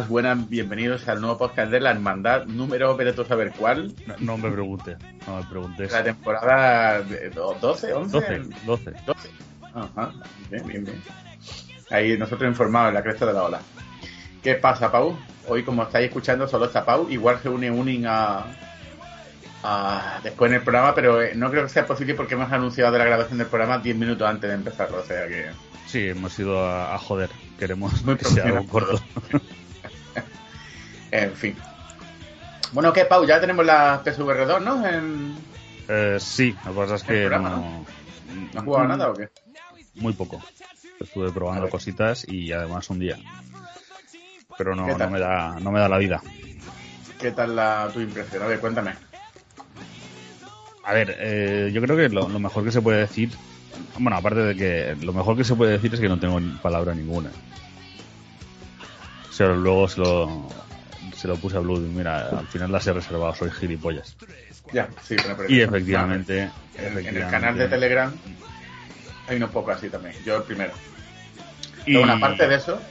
Hola, buenas, bienvenidos al nuevo podcast de la Hermandad, número, a saber cuál, No, no me pregunte, no me preguntes. la temporada de do- 12, 11. 12, 12. 12. Ajá, bien, bien, bien. Ahí nosotros informados en la cresta de la ola. ¿Qué pasa, Pau? Hoy, como estáis escuchando, solo está Pau. Igual se une Unin a, a- después en el programa, pero eh, no creo que sea posible porque hemos anunciado la grabación del programa 10 minutos antes de empezarlo. O sea que. Sí, hemos ido a, a joder. Queremos Muy que sea algo corto. En fin. Bueno, ¿qué, Pau? Ya tenemos la PSVR2, ¿no? En... Eh, sí, lo que pasa es que programa, no... ¿No has jugado nada o qué? Muy poco. Estuve probando cositas y además un día. Pero no, no, me da, no me da la vida. ¿Qué tal la, tu impresión? A ver, cuéntame. A ver, eh, yo creo que lo, lo mejor que se puede decir... Bueno, aparte de que lo mejor que se puede decir es que no tengo palabra ninguna. O sea, luego se lo, se lo puse a Blue. Mira, al final las he reservado, soy gilipollas. Ya, sí, pero, Y efectivamente, En, en el canal de Telegram hay unos pocos así también. Yo el primero. Y, Pero bueno, aparte de eso,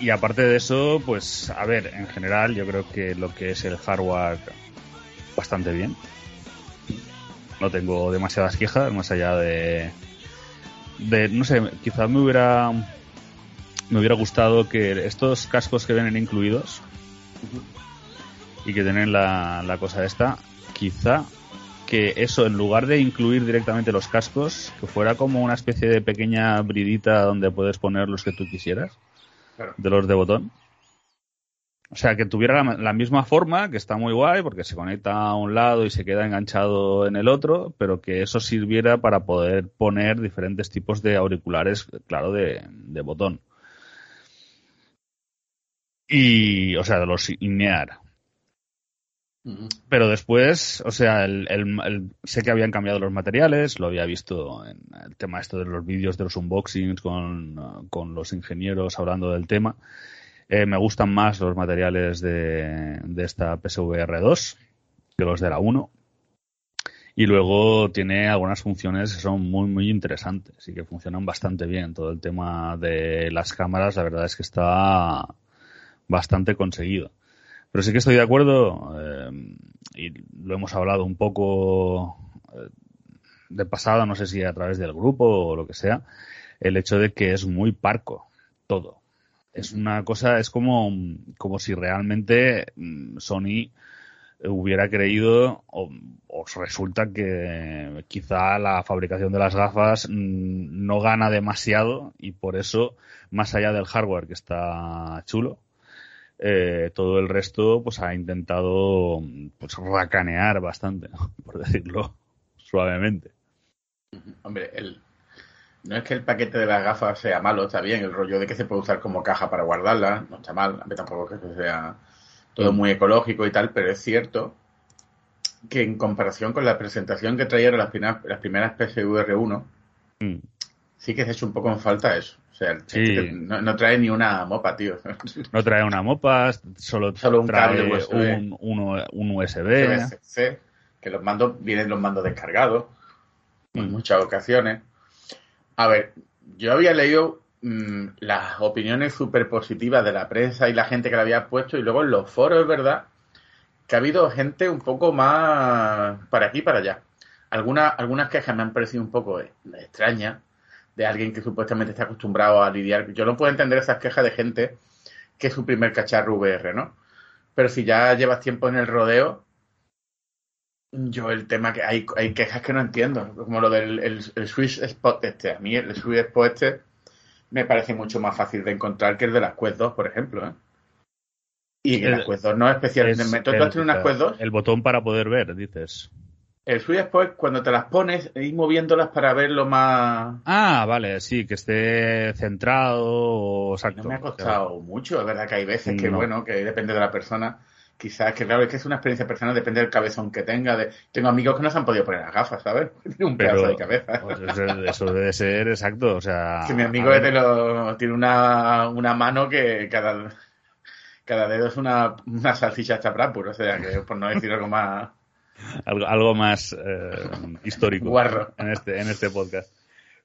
y aparte de eso, pues a ver, en general yo creo que lo que es el hardware bastante bien. No tengo demasiadas quejas, más allá de, de no sé, quizás me hubiera me hubiera gustado que estos cascos que vienen incluidos y que tienen la, la cosa esta, quizá que eso, en lugar de incluir directamente los cascos, que fuera como una especie de pequeña bridita donde puedes poner los que tú quisieras, Claro. de los de botón. O sea, que tuviera la, la misma forma, que está muy guay, porque se conecta a un lado y se queda enganchado en el otro, pero que eso sirviera para poder poner diferentes tipos de auriculares, claro, de, de botón. Y, o sea, de los INEAR. Pero después, o sea, el, el- el- sé que habían cambiado los materiales, lo había visto en el tema esto de los vídeos de los unboxings con, con los ingenieros hablando del tema. Eh, me gustan más los materiales de, de esta PSVR 2 que los de la 1. Y luego tiene algunas funciones que son muy, muy interesantes y que funcionan bastante bien. Todo el tema de las cámaras, la verdad es que está bastante conseguido. Pero sí que estoy de acuerdo, eh, y lo hemos hablado un poco eh, de pasada, no sé si a través del grupo o lo que sea, el hecho de que es muy parco todo. Es una cosa, es como, como si realmente mm, Sony hubiera creído o, o resulta que quizá la fabricación de las gafas mm, no gana demasiado y por eso, más allá del hardware que está chulo, eh, todo el resto pues ha intentado pues racanear bastante, ¿no? por decirlo suavemente. hombre, el, no es que el paquete de las gafas sea malo, está bien. El rollo de que se puede usar como caja para guardarla, no está mal. Tampoco es que sea todo muy ecológico y tal, pero es cierto que en comparación con la presentación que trajeron las primeras, las primeras PSVR 1, Mm. sí que se ha hecho un poco en falta eso. Sea, el- Sí. no, no trae ni una mopa, tío. No trae una mopa, solo, Solo un trae cable USB. un, uno- un USB. Que los mandos vienen los mandos descargados en Mm. muchas ocasiones. A ver, yo había leído mm, las opiniones súper positivas de la prensa y la gente que la había puesto y luego en los foros, es verdad, que ha habido gente un poco más para aquí y para allá. Algunas, algunas quejas me han parecido un poco eh, extrañas de alguien que supuestamente está acostumbrado a lidiar. Yo no puedo entender esas quejas de gente que es su primer cacharro VR, ¿no? Pero si ya llevas tiempo en el rodeo, yo el tema que hay, hay quejas que no entiendo, como lo del el, el Swiss Spot este. A mí el Swiss Spot este me parece mucho más fácil de encontrar que el de las Quest 2, por ejemplo, ¿eh? Y El- las Quest 2 no es especialmente... Es ¿Tú, tú has tenido unas Quest 2? el botón para poder ver, dices. El Swiss Spot, cuando te las pones, ir moviéndolas para verlo más... Ah, vale, sí, que esté centrado o exacto. No me ha costado mucho, es verdad que hay veces que, No. bueno, que depende de la persona. Quizás que, claro, es que es una experiencia personal, depende del cabezón que tenga. De... Tengo amigos que no se han podido poner las gafas, ¿sabes? Tiene un pedazo Pero de cabeza. pues, eso, debe ser exacto, o sea. que mi amigo es de lo- tiene una, una mano que cada, cada dedo es una, una salchicha chaprapur, o sea, que por no decir algo más... algo, algo más eh, histórico Guarro. en este en este podcast.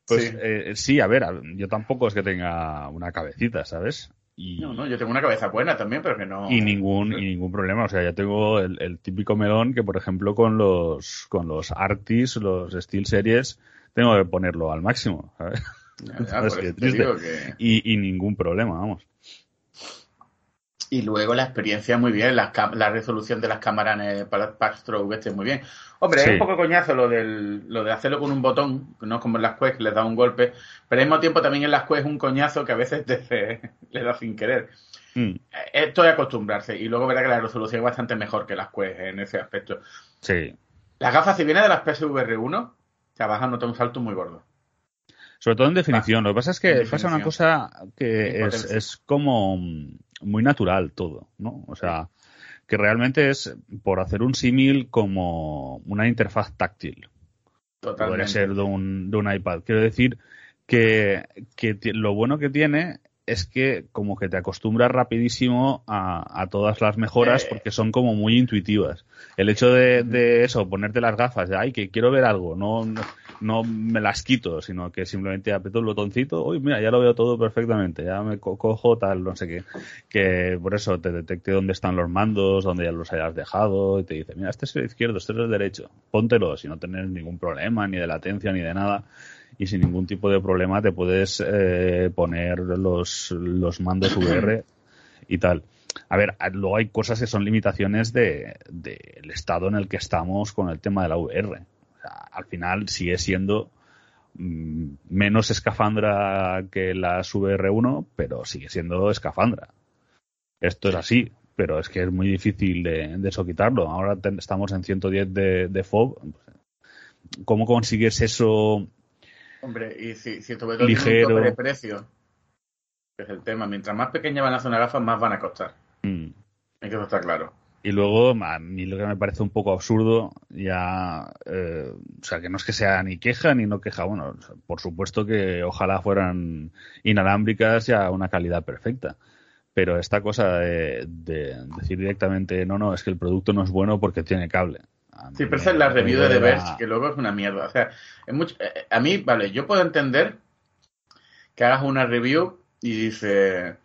Pues Sí. eh, sí, a ver, yo tampoco es que tenga una cabecita, ¿sabes? Y, No, no, yo tengo una cabeza buena también, pero que no... y ningún y ningún problema, o sea, ya tengo el, el típico melón que por ejemplo con los con los Arctis, los Steel Series tengo que ponerlo al máximo, ¿sabes? Y, y ningún problema, vamos. Y luego la experiencia muy bien, la, la resolución de las cámaras en el pa- Packstroke este muy bien. Hombre, Sí. es un poco coñazo lo, del, lo de hacerlo con un botón, no como en las Quest, que les da un golpe, pero al mismo tiempo también en las Quest es un coñazo que a veces te, le da sin querer. Mm, Esto es acostumbrarse y luego verá que la resolución es bastante mejor que las Quest en ese aspecto. sí. Las gafas, si viene de las PSVR 1, o sea, vas a notar un salto muy gordo. Sobre todo en definición. Lo que pasa es que pasa una cosa que es, es como muy natural todo, ¿no? O sea, que realmente es, por hacer un símil, como una interfaz táctil. Podría Totalmente. ser de un, de un iPad. Quiero decir que, que lo bueno que tiene es que como que te acostumbras rapidísimo a, a todas las mejoras Eh. porque son como muy intuitivas. El hecho de, de eso, ponerte las gafas, de ay, que quiero ver algo, no, no, no me las quito, sino que simplemente aprieto el botoncito, uy, mira, ya lo veo todo perfectamente, ya me co- cojo tal, no sé qué, que por eso te detecte dónde están los mandos, dónde ya los hayas dejado, y te dice, mira, este es el izquierdo, este es el derecho, póntelo, si no tener ningún problema, ni de latencia, ni de nada, y sin ningún tipo de problema te puedes eh, poner los, los mandos VR y tal. A ver, luego hay cosas que son limitaciones del de, del estado en el que estamos con el tema de la VR. Al final sigue siendo mm, menos escafandra que las VR1, pero sigue siendo escafandra. Esto es así, pero es que es muy difícil de, de eso quitarlo. Ahora estamos en 110 de, de FOB. ¿Cómo consigues eso? Hombre, y si, si tiene Ligero. un de precio, que es el tema, mientras más pequeña van a ser unas gafas, más van a costar. Mm. Que eso está claro. Y luego, a mí lo que me parece un poco absurdo, ya, eh, o sea, que no es que sea ni queja ni no queja, bueno, por supuesto que ojalá fueran inalámbricas y a una calidad perfecta. Pero esta cosa de, de decir directamente, no, no, es que el producto no es bueno porque tiene cable. Sí, pero esa es la review de The Verge, que luego es una mierda. O sea, es mucho, eh, a mí, vale, yo puedo entender que hagas una review y dice, o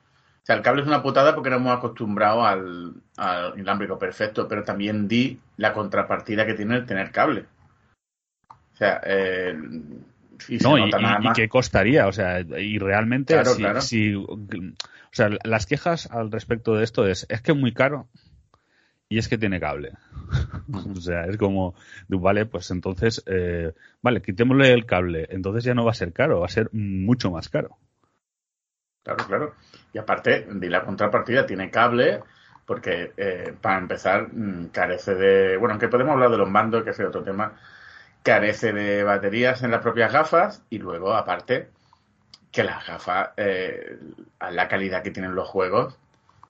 sea, el cable es una putada porque no hemos acostumbrado al, al inalámbrico perfecto, pero también di la contrapartida que tiene el tener cable. O sea, eh, y se No, y, nota y- nada y más. qué costaría, o sea, y realmente, Claro, si, claro. si- o sea, las quejas al respecto de esto es, es que es muy caro y es que tiene cable. o sea, es como, vale, pues entonces, eh, vale, quitémosle el cable, entonces ya no va a ser caro, va a ser mucho más caro. Claro, claro. Y aparte, di la contrapartida, tiene cable, porque eh, para empezar, mm, carece de. Bueno, aunque podemos hablar de los mandos, que es otro tema, carece de baterías en las propias gafas, y luego, aparte, que las gafas, eh, a la calidad que tienen los juegos,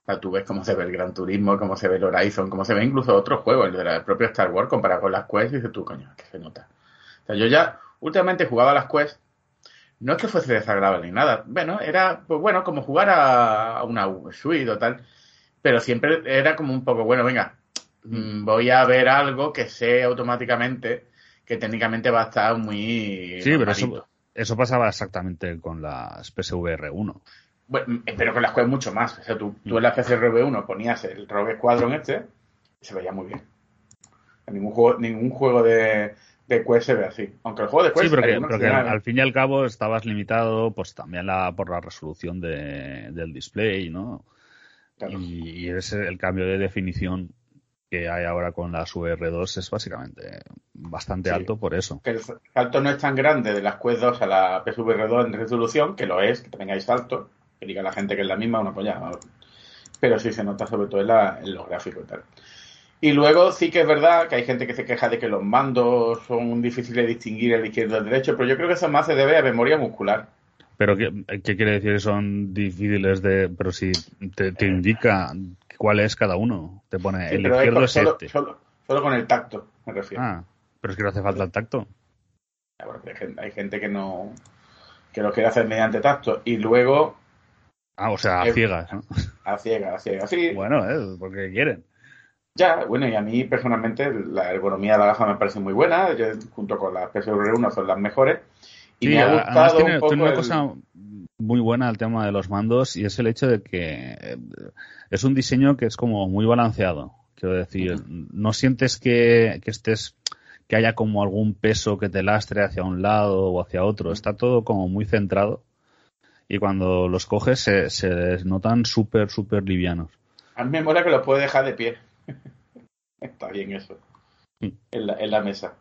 sea, tú ves cómo se ve el Gran Turismo, cómo se ve el Horizon, cómo se ve incluso otros juegos, el de la- el propio Star Wars, comparado con las Quest, y dices tú, coño, que se nota. O sea, yo ya últimamente jugaba a las Quest no es que fuese desagradable ni nada. Bueno, era, pues bueno, como jugar a una suite o tal. Pero siempre era como un poco, bueno, venga, mm, voy a ver algo que sé automáticamente que técnicamente va a estar muy Sí, pero eso, eso pasaba exactamente con las PSVR 1. Bueno, espero que las juegues mucho más. O sea, tú, tú en la PSRB 1 ponías el Rogue Squadron este y se veía muy bien. Ningún juego, ningún juego de, de ve así. Aunque el juego de Quest Sí, pero que, pero que al fin y al cabo estabas limitado pues también la, por la resolución de- del display, ¿no? Claro. Y, y ese, el cambio de definición que hay ahora con las VR2 es básicamente bastante Sí. alto por eso. que el salto no es tan grande de las Quest 2 a la PSVR 2 en resolución, que lo es, que hay salto, que diga la gente que es la misma, una polla. Pero sí se nota sobre todo en, la- en los gráficos y tal. Y luego sí que es verdad que hay gente que se queja de que los mandos son difíciles de distinguir el izquierdo del derecho, pero yo creo que eso más se debe a memoria muscular. Pero ¿qué, qué quiere decir que son difíciles de... Pero si te, te indica cuál es cada uno. Te pone Sí, el izquierdo es solo, este. solo- solo con el tacto, me refiero. Ah, pero es que no hace falta el tacto. Ya, bueno, que hay, gente, hay gente que no que lo quiere hacer mediante tacto y luego Ah, o sea, a Eh, ciegas, ¿no? a ciega, a ciega. Sí, Bueno, eh, porque quieren. Ya, bueno, y a mí personalmente la ergonomía de la gafa me parece muy buena, yo, junto con las PSVR 1 son las mejores. Y Sí, me ha gustado tiene, un poco tiene una el- cosa muy buena el tema de los mandos y es el hecho de que eh, es un diseño que es como muy balanceado. Quiero decir, no sientes que, que estés que haya como algún peso que te lastre hacia un lado o hacia otro. Está todo como muy centrado y cuando los coges se, notan súper, súper livianos. A mí me mola que lo puede dejar de pie. Está bien eso. Sí. En la, en la mesa.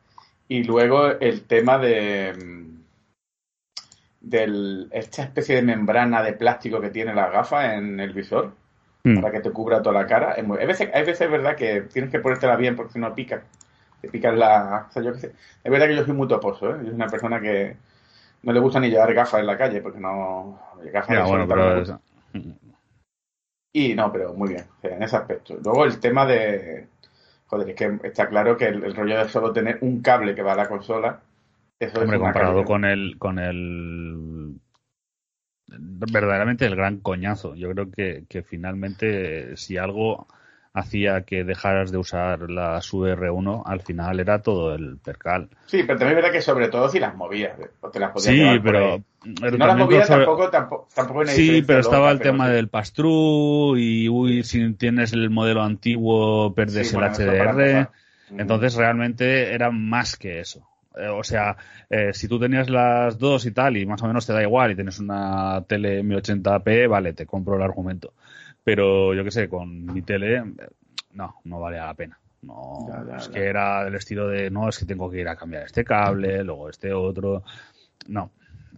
Y luego el tema de mm, del esta especie de membrana de plástico que tiene la gafa en el visor Mm. para que te cubra toda la cara. Es muy- hay, veces, hay veces, verdad, que tienes que ponértela bien porque si no pica. Te pican la... O sea, yo qué sé. Es verdad que yo soy muy toposo, ¿eh? Yo soy una persona que no le gusta ni llevar gafas en la calle porque no... Gafas Ya, bueno, pero es- Y no, pero muy bien, en ese aspecto. Luego el tema de. Joder, es que está claro que el, el rollo de solo tener un cable que va a la consola. Eso Hombre, es comparado calidad. con el, con el verdaderamente el gran coñazo. Yo creo que, que finalmente si algo hacía que dejaras de usar las VR1, al final era todo el percal. Sí, pero también es verdad que sobre todo si las movías. o te las podías Sí, pero, pero no las movías sobre- tampoco, tampoco, tampoco Sí, pero estaba el tema del pass-through y uy, si tienes el modelo antiguo pierdes Sí, el bueno, HDR. Entonces realmente era más que eso. Eh, o sea, eh, si tú tenías las dos y tal y más o menos te da igual y tienes una tele 1080p, vale, te compro el argumento. Pero yo qué sé, con mi tele, no, no valía la pena. No, Ya, ya, es ya. que era del estilo de, no, es que tengo que ir a cambiar este cable, luego este otro. No.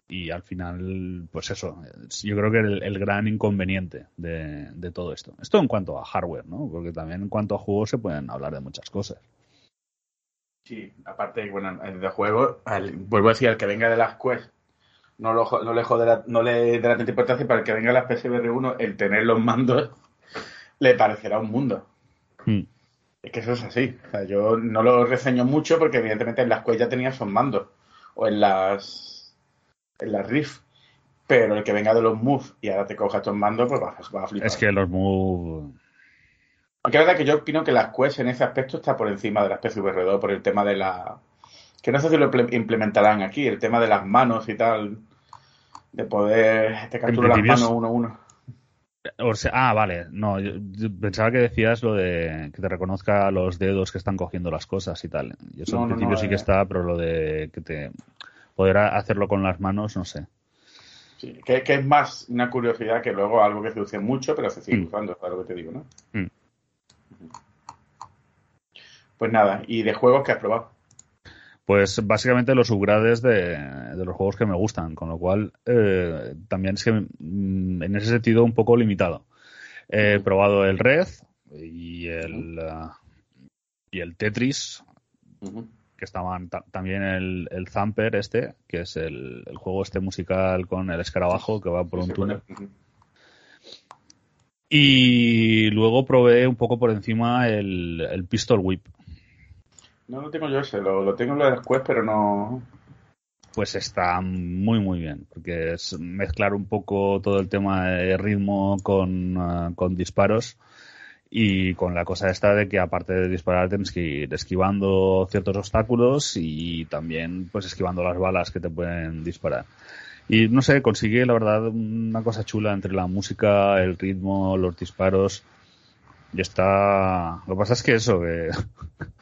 Y al final, pues eso, es- yo creo que el, el gran inconveniente de, de todo esto. Esto en cuanto a hardware, ¿no? Porque también en cuanto a juegos se pueden hablar de muchas cosas. Sí, aparte, bueno, el de juego, al- vuelvo a decir, al que venga de las Quest, no, lo, no le jodera- no le dará tanta importancia, para el que venga las PSVR 1, el tener los mandos le parecerá un mundo. Mm. Es que eso es así. O sea, yo no lo reseño mucho porque evidentemente en las Quest ya tenía esos mandos. O en las en las Rift. Pero el que venga de los Move y ahora te coja estos mandos, pues vas a flipar. Es que los Move. Aunque es verdad que yo opino que las Quest en ese aspecto está por encima de las PSVR 2 por el tema de la... Que no sé si lo imple- implementarán aquí, el tema de las manos y tal. De poder... Te captura las principio es- manos uno a uno. O sea, ah, vale. No, yo, yo pensaba que decías lo de que te reconozca los dedos que están cogiendo las cosas y tal. Y eso No, en no, principio no, sí que eh. está, pero lo de que te poder hacerlo con las manos, no sé. Sí, que, que es más una curiosidad que luego algo que se usa mucho, pero se sigue Mm. usando, es lo que te digo, ¿no? Mm. Pues nada, ¿y de juegos que has probado? Pues básicamente los upgrades de, de los juegos que me gustan, con lo cual eh, también es que mm, en ese sentido un poco limitado. He probado el Red y el, ah, y el Tetris, que estaban ta- también el, el Zamper este, que es el, el juego este musical con el escarabajo que va por un túnel. Y luego probé un poco por encima el, el Pistol Whip. No lo tengo yo ese, lo, lo tengo en lo de Quest, pero no... Pues está muy muy bien, porque es mezclar un poco todo el tema de ritmo con, ah, con disparos Y con la cosa esta de que aparte de disparar tienes que ir esquivando ciertos obstáculos y también pues esquivando las balas que te pueden disparar. Y no sé, consigue la verdad una cosa chula entre la música, el ritmo, los disparos. Y está... Lo que pasa es que eso, que...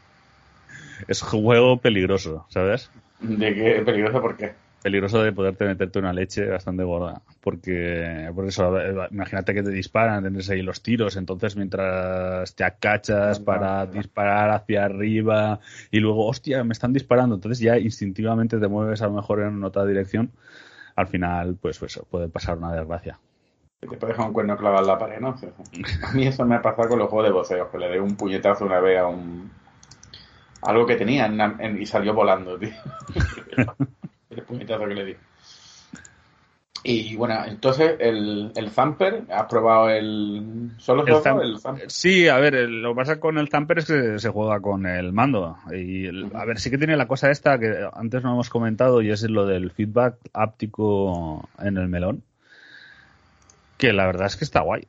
es juego peligroso, ¿sabes? ¿De qué peligroso? ¿Por qué? peligroso de poderte meterte una leche bastante gorda. Porque, por eso, imagínate que te disparan, tienes ahí los tiros, entonces mientras te acachas para disparar hacia arriba y luego, hostia, me están disparando, entonces ya instintivamente te mueves a lo mejor en otra dirección, al final, pues eso, puede pasar una desgracia. Que te puede dejar un cuerno clavado en la pared, ¿no? A mí eso me ha pasado con los juegos de boceos, que le di un puñetazo una vez a un... Algo que tenía en y salió volando, tío. el puñetazo que le di. Y bueno, entonces el, el Zamper, ¿has probado el solo El? Zam- El Zamper. Sí, a ver, el- lo que pasa con el Zamper es que se juega con el mando. Y el- a ver, sí que tiene la cosa esta que antes no hemos comentado y es lo del feedback áptico en el melón. Que la verdad es que está guay.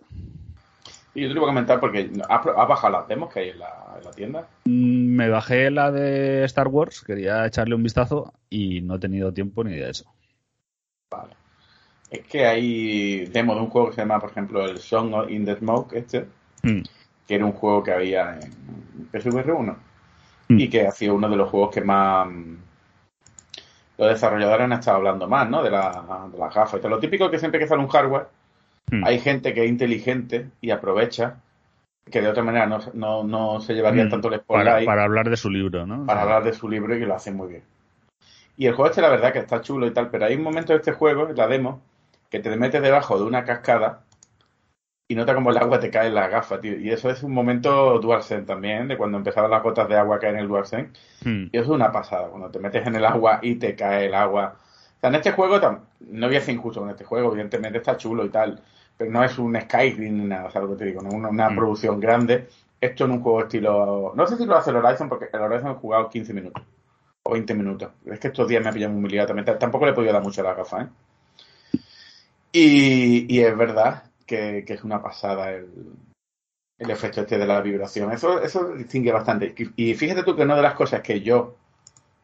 Y yo te lo voy a comentar porque has bajado las demos que hay en la, en la tienda. Mm, Me bajé la de Star Wars, quería echarle un vistazo y no he tenido tiempo ni de eso. Vale. Es que hay demos de un juego que se llama, por ejemplo, el Song in the Smoke, este, Mm, que era un juego que había en PSVR 1 Mm. y que ha sido uno de los juegos que más mm, los desarrolladores han estado hablando más, ¿no? De, la, de las gafas. Lo típico que siempre que sale un hardware, mm. hay gente que es inteligente y aprovecha que de otra manera no, no, no se llevaría Mm, tanto el spotlight para hablar de su libro, ¿no? para hablar de su libro y que lo hacen muy bien. Y el juego este, la verdad, que está chulo y tal, pero hay un momento de este juego, en la demo, que te metes debajo de una cascada y nota como el agua te cae en la gafa, tío. Y eso es un momento DualSense también, de cuando empezaban las gotas de agua a caer en el DualSense. Mm, Y eso es una pasada, cuando te metes en el agua y te cae el agua. O sea, en este juego, no voy a ser injusto con este juego, evidentemente está chulo y tal, pero no es un Skyrim ni nada, ¿sabes lo que te digo? No es una, una Mm. producción grande. Esto en un juego estilo... No sé si lo hace el Horizon, porque el Horizon he jugado 15 minutos o 20 minutos. Es que estos días me ha pillado muy también. Tampoco le he podido dar mucho a la gafa, ¿eh? Y, y es verdad que, que es una pasada el, el efecto este de la vibración. Eso, eso distingue bastante. Y fíjate tú que una de las cosas que yo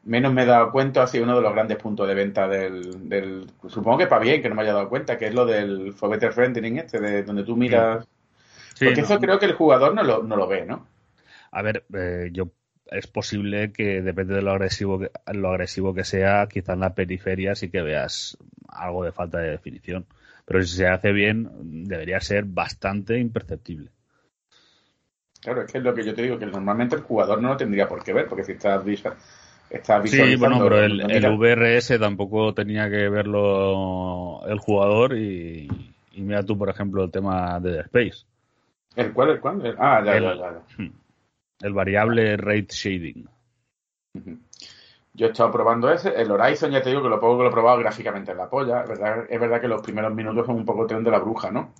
menos me he dado cuenta ha sido uno de los grandes puntos de venta del, del supongo que para bien que no me haya dado cuenta, que es lo del For Better Rendering este, de donde tú miras... sí, porque no. eso creo que el jugador no lo, no lo ve, ¿no? A ver, eh, yo es posible que depende de lo agresivo que, lo agresivo que sea, quizá en la periferia sí que veas algo de falta de definición. Pero si se hace bien, debería ser bastante imperceptible. Claro, es que es lo que yo te digo, que normalmente el jugador no lo tendría por qué ver, porque si estás, estás Sí, bueno, pero el, VRS tampoco tenía que verlo el jugador y, y mira tú, por ejemplo, el tema de Dead Space. ¿El cuál? ¿El cuál? Ah, ya, El- ya, ya, ya. El variable rate shading. Yo he estado probando ese. El Horizon, ya te digo que lo poco que lo he probado gráficamente en la polla. Es verdad, es verdad que los primeros minutos son un poco tren de la bruja, ¿no?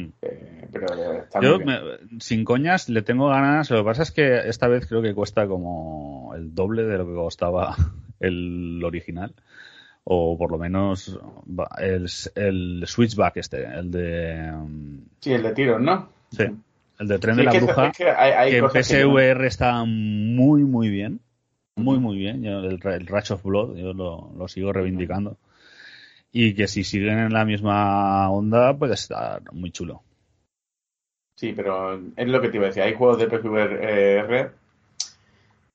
Mm. Eh, pero está Yo, muy bien. me- sin coñas, le tengo ganas. Lo que pasa es que esta vez creo que cuesta como el doble de lo que costaba el original. O por lo menos el, el switchback este, el de... mm, Sí, el de tiros, ¿no? Sí, el de tren Sí, de la que- bruja. es que hay, hay que en cosas que no- PSVR está muy, muy bien. Muy, muy bien. Yo, el, el Rush of Blood, yo lo, lo sigo reivindicando. Y que si siguen en la misma onda, puede estar muy chulo. Sí, pero es lo que te iba a decir. Hay juegos de PSVR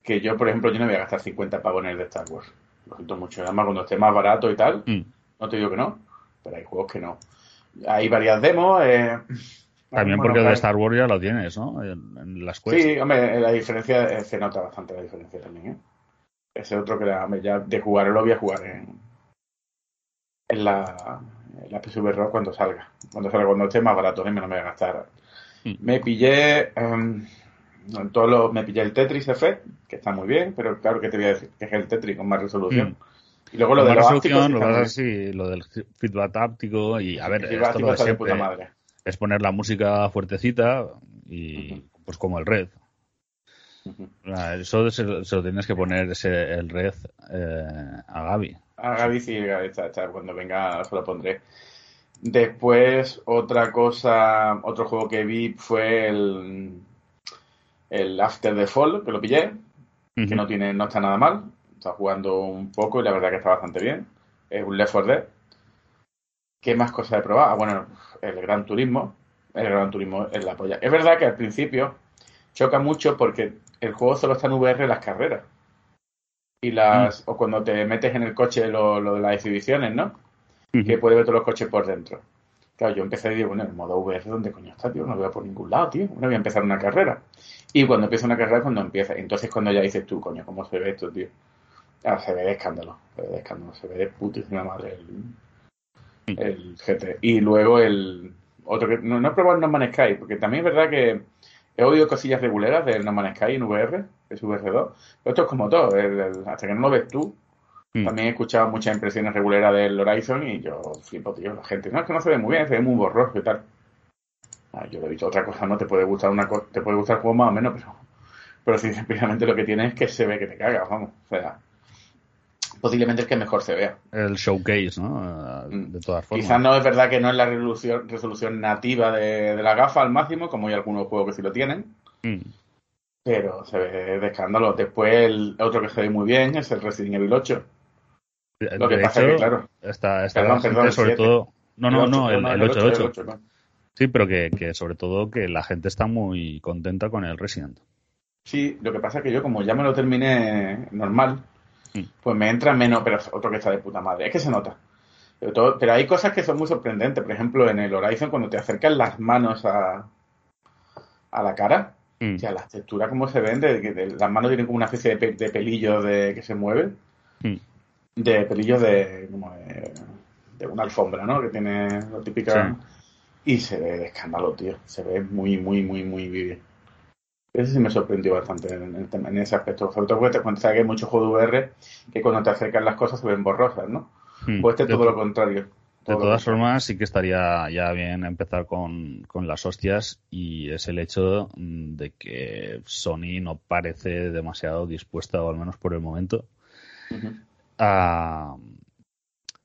que yo, por ejemplo, yo no voy a gastar 50 pavos en el de Star Wars. Lo siento mucho. Además, cuando esté más barato y tal, Mm. no te digo que no, pero hay juegos que no. Hay varias demos. Eh, También porque el de. Star Wars ya lo tienes, ¿no? En, en las Quest. Sí, hombre, la diferencia eh, se nota bastante la diferencia también, ¿eh? Ese otro que la- ya de jugar lo voy a jugar en, en la, en la PSVR cuando salga. Cuando salga, cuando esté más barato, ¿eh? me lo voy a gastar. Mm. Me pillé em, en todos los- me pillé el Tetris Effect, que está muy bien, pero claro que te voy a decir que es el Tetris con más resolución. Mm. Y luego lo Con de resolución, ápticos lo sí, lo del feedback táptico y a ver, esto lo de está de puta siempre madre. es poner la música fuertecita y pues como el red. Ah, Eso se, se lo tienes que poner ese, el red eh, a Gaby. A Gaby sí, está, está, cuando venga se lo pondré. Después, otra cosa, otro juego que vi fue el, el After the Fall, que lo pillé, que no tiene, no está nada mal. Está jugando un poco y la verdad que está bastante bien. Es un Left 4 Dead. ¿Qué más cosas he probado? Ah, bueno, el Gran Turismo. El Gran Turismo es la polla. Es verdad que al principio choca mucho porque el juego solo está en VR las carreras. Y las, o cuando te metes en el coche lo, lo de las exhibiciones, ¿no? Que puede ver todos los coches por dentro. Claro, yo empecé y digo, bueno, el modo VR, ¿dónde coño está, tío? No lo veo por ningún lado, tío. No voy a empezar una carrera. Y cuando empieza una carrera es cuando empieza. Entonces cuando ya dices tú, coño, ¿cómo se ve esto, tío? Ah, se ve de escándalo, se ve de escándalo, se ve de putísima madre el, el GT. Y luego el otro que no, no he probado el No Man's Sky, porque también es verdad que he oído cosillas reguleras del No Man's Sky en VR, es VR2. Pero esto es como todo, el- el- hasta que no lo ves tú, Mm. también he escuchado muchas impresiones reguleras del Horizon y yo flipo, tío. La gente, no, es que no se ve muy bien, se ve muy borroso y tal. Ah, yo he dicho otra cosa, no te puede gustar una co- te puede gustar el juego más o menos, pero, pero sí, simplemente lo que tiene es que se ve que te cagas, vamos. O sea, posiblemente el que mejor se vea. El showcase, ¿no? Mm. De todas formas. Quizás no es verdad que no es la resolución, resolución nativa de, de la gafa al máximo, como hay algunos juegos que sí lo tienen, Mm. pero se ve de escándalo. Después el otro que se ve muy bien es el Resident Evil 8. De, Lo que de pasa hecho, que, claro, está, está Perdón, gente perdón, sobre todo. No, no, El no, el, el 8, el 8. ocho, ¿no? Sí, pero que, que sobre todo que la gente está muy contenta con el Resident. Sí, lo que pasa es que yo, como ya me lo terminé normal. Pues me entra menos, pero es otro que está de puta madre. Es que se nota. Pero, todo- pero hay cosas que son muy sorprendentes. Por ejemplo, en el Horizon, cuando te acercan las manos a, a la cara, Mm. o sea, las texturas como se ven, de, que de- las manos tienen como una especie de, pe- de pelillos de, que se mueven, Mm. de pelillos de, como de, de una alfombra, ¿no? Que tiene lo típico. Sí. Y se ve de escándalo, tío. Se ve muy, muy, muy, muy bien. Eso sí me sorprendió bastante en, en ese aspecto. Sobre todo porque te- sabes que hay muchos juegos de VR que cuando te acercan las cosas se ven borrosas, ¿no? Mm. Pues este es todo to- lo contrario. De todas formas, sí que estaría ya bien empezar con, con las hostias y es el hecho mm, de que Sony no parece demasiado dispuesta, o al menos por el momento, a,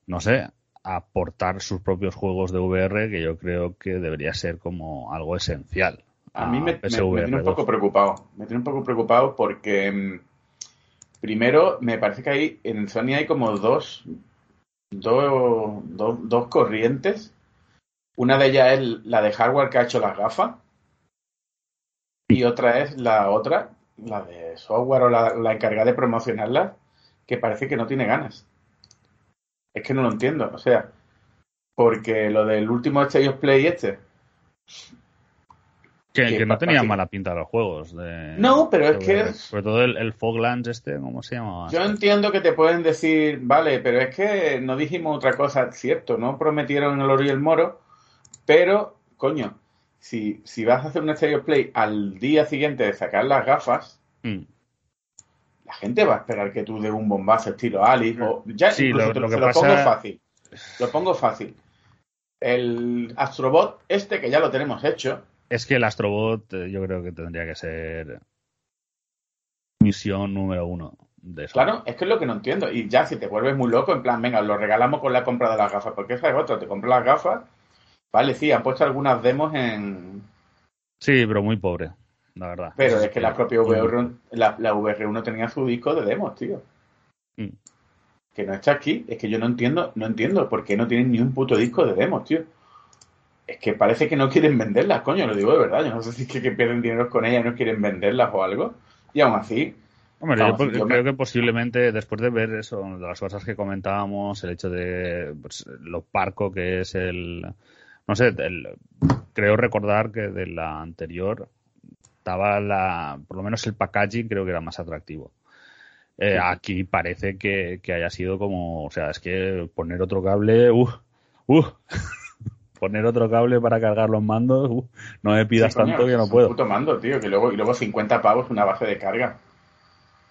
no sé, a aportar sus propios juegos de VR, que yo creo que debería ser como algo esencial. A mí me, me- me PSVR tiene un 2. poco preocupado. Me tiene un poco preocupado porque mm, primero me parece que hay en Sony hay como dos, dos, dos, dos corrientes. Una de ellas es la de hardware que ha hecho las gafas y otra es la otra, la de software o la, la encargada de promocionarlas, que parece que no tiene ganas. Es que no lo entiendo. O sea, porque lo del último State of Play este, Que, que que no tenían mala pinta los juegos. De, No, pero es que es- Sobre todo el, el Foglands este, ¿cómo se llama? Yo entiendo que te pueden decir, vale, pero es que no dijimos otra cosa, cierto, no prometieron el oro y el moro, pero, coño, si, si vas a hacer un stereo play al día siguiente de sacar las gafas, Mm. la gente va a esperar que tú des un bombazo estilo Alice, o ya Sí, incluso lo- te- lo que se lo pasa- pongo fácil, lo pongo fácil. El Astrobot este, que ya lo tenemos hecho, Es que el Astrobot eh, yo creo que tendría que ser misión número uno de eso. Claro, es que es lo que no entiendo. Y ya si te vuelves muy loco, en plan, venga, lo regalamos con la compra de las gafas, porque esa es otra, te compras las gafas. Vale, sí, han puesto algunas demos en... Sí, pero muy pobre, la verdad. Pero es que la propia VR, la, la VR1 tenía su disco de demos, tío. Mm. Que no está aquí. Es que yo no entiendo, no entiendo por qué no tienen ni un puto disco de demos, tío. Es que parece que no quieren venderlas, coño, lo digo de verdad. Yo no sé si es que, que pierden dinero con ellas y no quieren venderlas o algo. Y aún así, Hombre, yo me- creo que posiblemente después de ver eso, de las cosas que comentábamos, el hecho de pues, lo parco que es el. No sé, el- creo recordar que de la anterior estaba la. Por lo menos el packaging creo que era más atractivo. Eh, Aquí parece que, que haya sido como. O sea, es que poner otro cable. Uh, uh, poner otro cable para cargar los mandos. uh, no me pidas Sí, coño, tanto que no es un puedo. puto mando, tío, que luego, y luego 50 pavos una base de carga.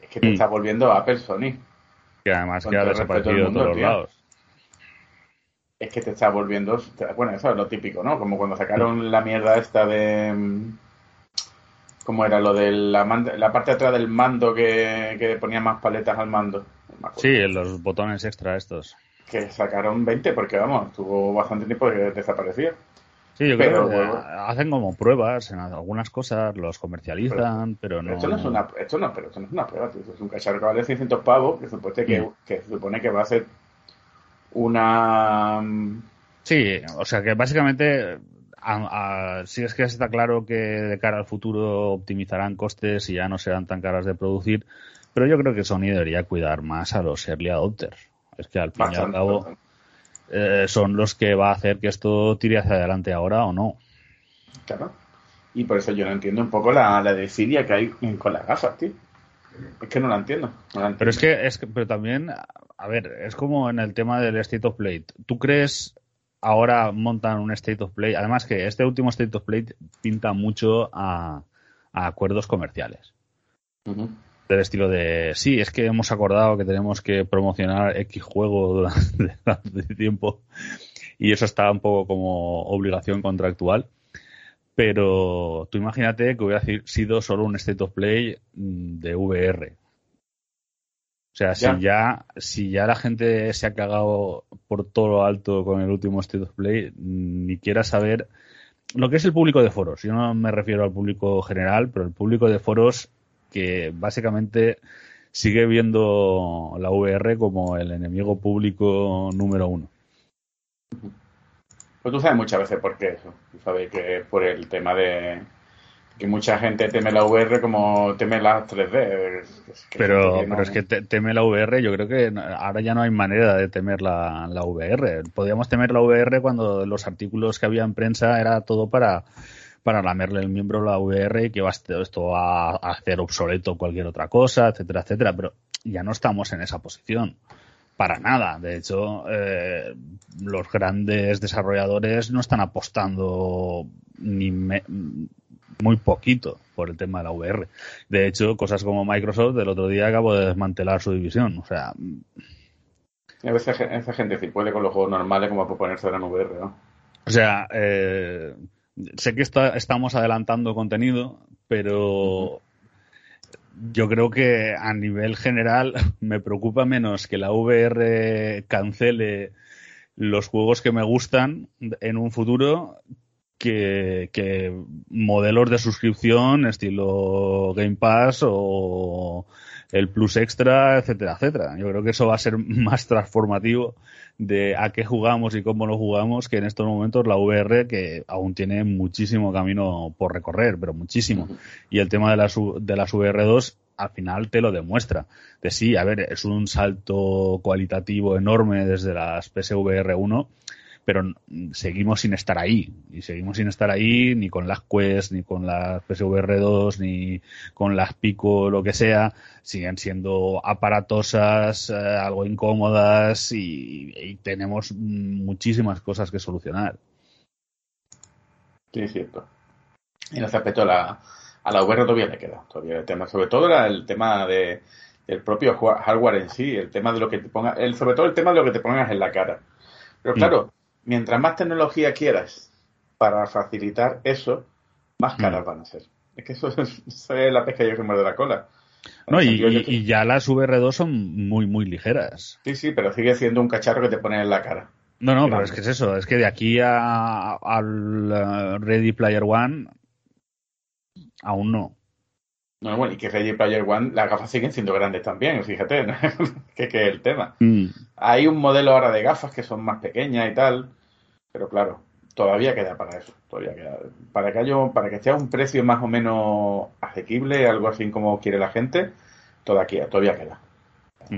Es que te Mm. está volviendo Apple Sony. Que además que ha desaparecido de todos tío. lados. Es que te está volviendo. Bueno, eso es lo típico, ¿no? Como cuando sacaron la mierda esta de. mm, ¿Cómo era? Lo de la, la parte de atrás del mando que, que ponía más paletas al mando. No. Sí, los botones extra estos. Que sacaron 20, porque vamos, estuvo bastante tiempo de- desaparecido. Sí, yo Pero, creo que bueno. hacen como pruebas en algunas cosas, los comercializan, pero, no. esto no es una, esto no, pero esto no es una prueba, tío. Esto es un cacharro que vale 600 pavos, que, supueste que, Mm. que se supone que va a ser una... Sí, o sea que básicamente a- a- sí es que está claro que de cara al futuro optimizarán costes y ya no serán tan caras de producir, pero yo creo que Sony debería cuidar más a los early adopters. Es que al fin y al cabo eh, son los que va a hacer que esto tire hacia adelante ahora o no. Claro. Y por eso yo no entiendo un poco la, la desidia que hay con las gafas, tío. Es que no la entiendo. no la Pero es que, es que, pero también, a ver, es como en el tema del State of Play. ¿Tú crees ahora montan un State of Play? Además que este último State of Play pinta mucho a, a acuerdos comerciales. Ujú. Del estilo de, sí, es que hemos acordado que tenemos que promocionar X juego durante, durante tiempo y eso está un poco como obligación contractual. Pero tú imagínate que hubiera sido solo un State of Play mm, de VR. O sea, Ya. si ya, si ya la gente se ha cagado por todo lo alto con el último State of Play, mm, ni quiera saber lo que es el público de foros. Yo no me refiero al público general, pero el público de foros que básicamente sigue viendo la VR como el enemigo público número uno. Pues tú sabes muchas veces por qué eso. Tú sabes que es por el tema de que mucha gente teme la VR como teme las 3D. Es- es que Pero, no- pero es que te- teme la VR, yo creo que ahora ya no hay manera de temer la, la VR. Podíamos temer la VR cuando los artículos que había en prensa era todo para, para lamerle el miembro a la VR y que va a- esto va a hacer obsoleto cualquier otra cosa, etcétera, etcétera. Pero ya no estamos en esa posición. Para nada. De hecho, eh, los grandes desarrolladores no están apostando ni me- muy poquito por el tema de la VR. De hecho, cosas como Microsoft el otro día acabó de desmantelar su división. O sea, a veces esa gente si puede con los juegos normales como para ponerse en VR, ¿no? o sea, eh, sé que está- estamos adelantando contenido, pero yo creo que a nivel general me preocupa menos que la VR cancele los juegos que me gustan en un futuro que, que modelos de suscripción estilo Game Pass o el Plus Extra, etcétera, etcétera. Yo creo que eso va a ser más transformativo de a qué jugamos y cómo lo jugamos que en estos momentos la VR que aún tiene muchísimo camino por recorrer, pero muchísimo. Y el tema de las, de las VR2 al final te lo demuestra. De sí, a ver, es un salto cualitativo enorme desde las PSVR 1, pero seguimos sin estar ahí. Y seguimos sin estar ahí ni con las Quest, ni con las PSVR 2, ni con las Pico, lo que sea. Siguen siendo aparatosas, eh, algo incómodas y, y tenemos muchísimas cosas que solucionar. Sí, es cierto. En ese aspecto la, a la VR todavía le queda. Todavía el tema, sobre todo era el tema de el propio hardware en sí, el tema de lo que te ponga, el, sobre todo el tema de lo que te pongas en la cara. Pero Mm. claro, mientras más tecnología quieras para facilitar eso, más caras Mm. van a ser. Es que eso es, eso es la pesca yo que muerde la cola. No, y, sentido, yo y- que- y ya las VR2 son muy, muy ligeras. Sí, sí, pero sigue siendo un cacharro que te pone en la cara. No, no, pero es que es eso, es que de aquí a, al eh, Ready Player One aún no. No, bueno, y que Ready Player One, las gafas siguen siendo grandes también, fíjate, ¿no? que, que es el tema. Hay un modelo ahora de gafas que son más pequeñas y tal, pero claro, todavía queda para eso, todavía queda. Para que haya, para que esté a un precio más o menos asequible, algo así como quiere la gente, todavía, todavía queda. Mm.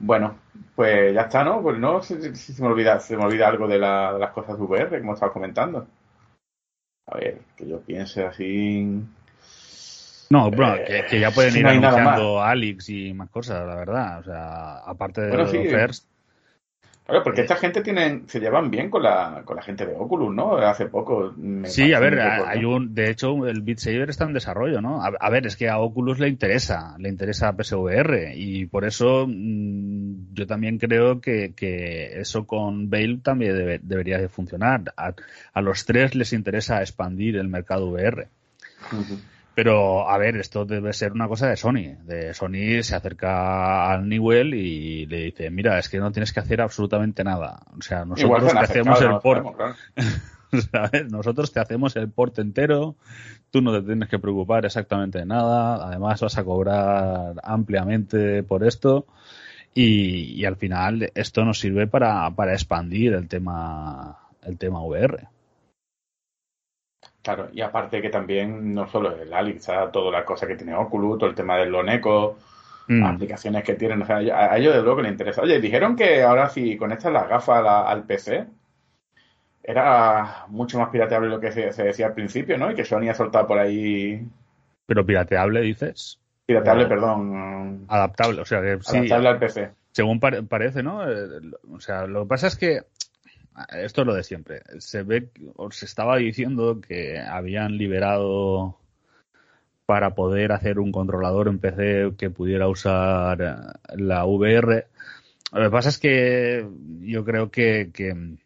Bueno, pues ya está, ¿no? Pues no sé si si se me olvida, se me olvida algo de, la- de las cosas VR, como estabas comentando. A ver, que yo piense así. No, bueno, Eh, que, que ya pueden ir no anunciando Alex y más cosas, la verdad. O sea, aparte de Bueno, los sí. First, Claro, porque esta gente tienen, se llevan bien con la, con la gente de Oculus, ¿no? Hace poco. me Sí, a ver, hay un, de hecho, el Beat Saber está en desarrollo, ¿no? A, a ver, es que a Oculus le interesa, le interesa a PSVR y por eso mm, yo también creo que, que eso con Bale también debe- debería de funcionar. A, a los tres les interesa expandir el mercado VR. Pero, a ver, esto debe ser una cosa de Sony. De Sony se acerca al Newell y le dice, mira, es que no tienes que hacer absolutamente nada. O sea, nosotros te hacemos el port. claro. ¿sabes? Nosotros te hacemos el port entero, tú no te tienes que preocupar exactamente de nada, además vas a cobrar ampliamente por esto y, y al final esto nos sirve para, para expandir el tema el tema VR. Claro, y aparte que también no solo el Alex, ¿sabes? todas las cosas que tiene Oculus, todo el tema del Loneco, Mm. aplicaciones que tienen, o sea, a ellos de luego que les interesa. Oye, dijeron que ahora si conectas las gafas la- al PC, era mucho más pirateable lo que se, se decía al principio, ¿no? Y que Sony ha soltado por ahí, Pero pirateable, dices, pirateable, perdón, adaptable, o sea que sí, adaptable al PC. según pare- parece, ¿no? Eh, O sea, lo que pasa es que esto es lo de siempre. Se ve, o se estaba diciendo que habían liberado para poder hacer un controlador en PC que pudiera usar eh, la VR. Lo que pasa es que yo creo que, que,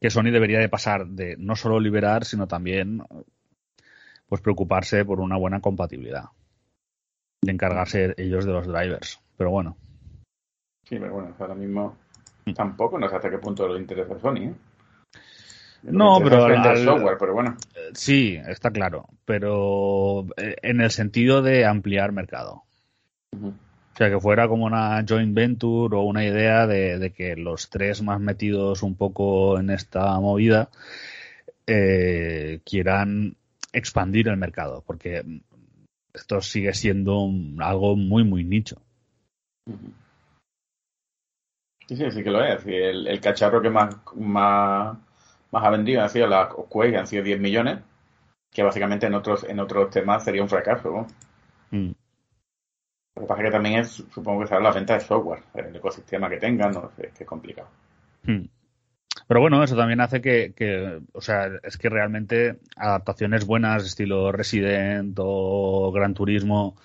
que Sony debería de pasar de no solo liberar, sino también pues preocuparse por una buena compatibilidad. De encargarse ellos de los drivers. Pero bueno. Sí, pero bueno, ahora mismo tampoco no sé hasta qué punto le interesa a Sony, ¿eh? No, pero al- software, pero bueno. Eh, Sí, está claro, pero eh, en el sentido de ampliar mercado. O sea, que fuera como una joint venture o una idea de, de que los tres más metidos un poco en esta movida eh, quieran expandir el mercado, porque esto sigue siendo algo muy, muy nicho. Sí, sí, sí que lo es. El, el cacharro que más, más, más ha vendido ha sido la Quake, han sido 10 millones, que básicamente en otros, en otros temas sería un fracaso. ¿no? Mm. Lo que pasa es que también es, supongo que será la venta de software, el ecosistema que tengan, no sé, que es complicado. Hmm. Pero bueno, eso también hace que, que, o sea, es que realmente adaptaciones buenas, estilo Resident o Gran Turismo,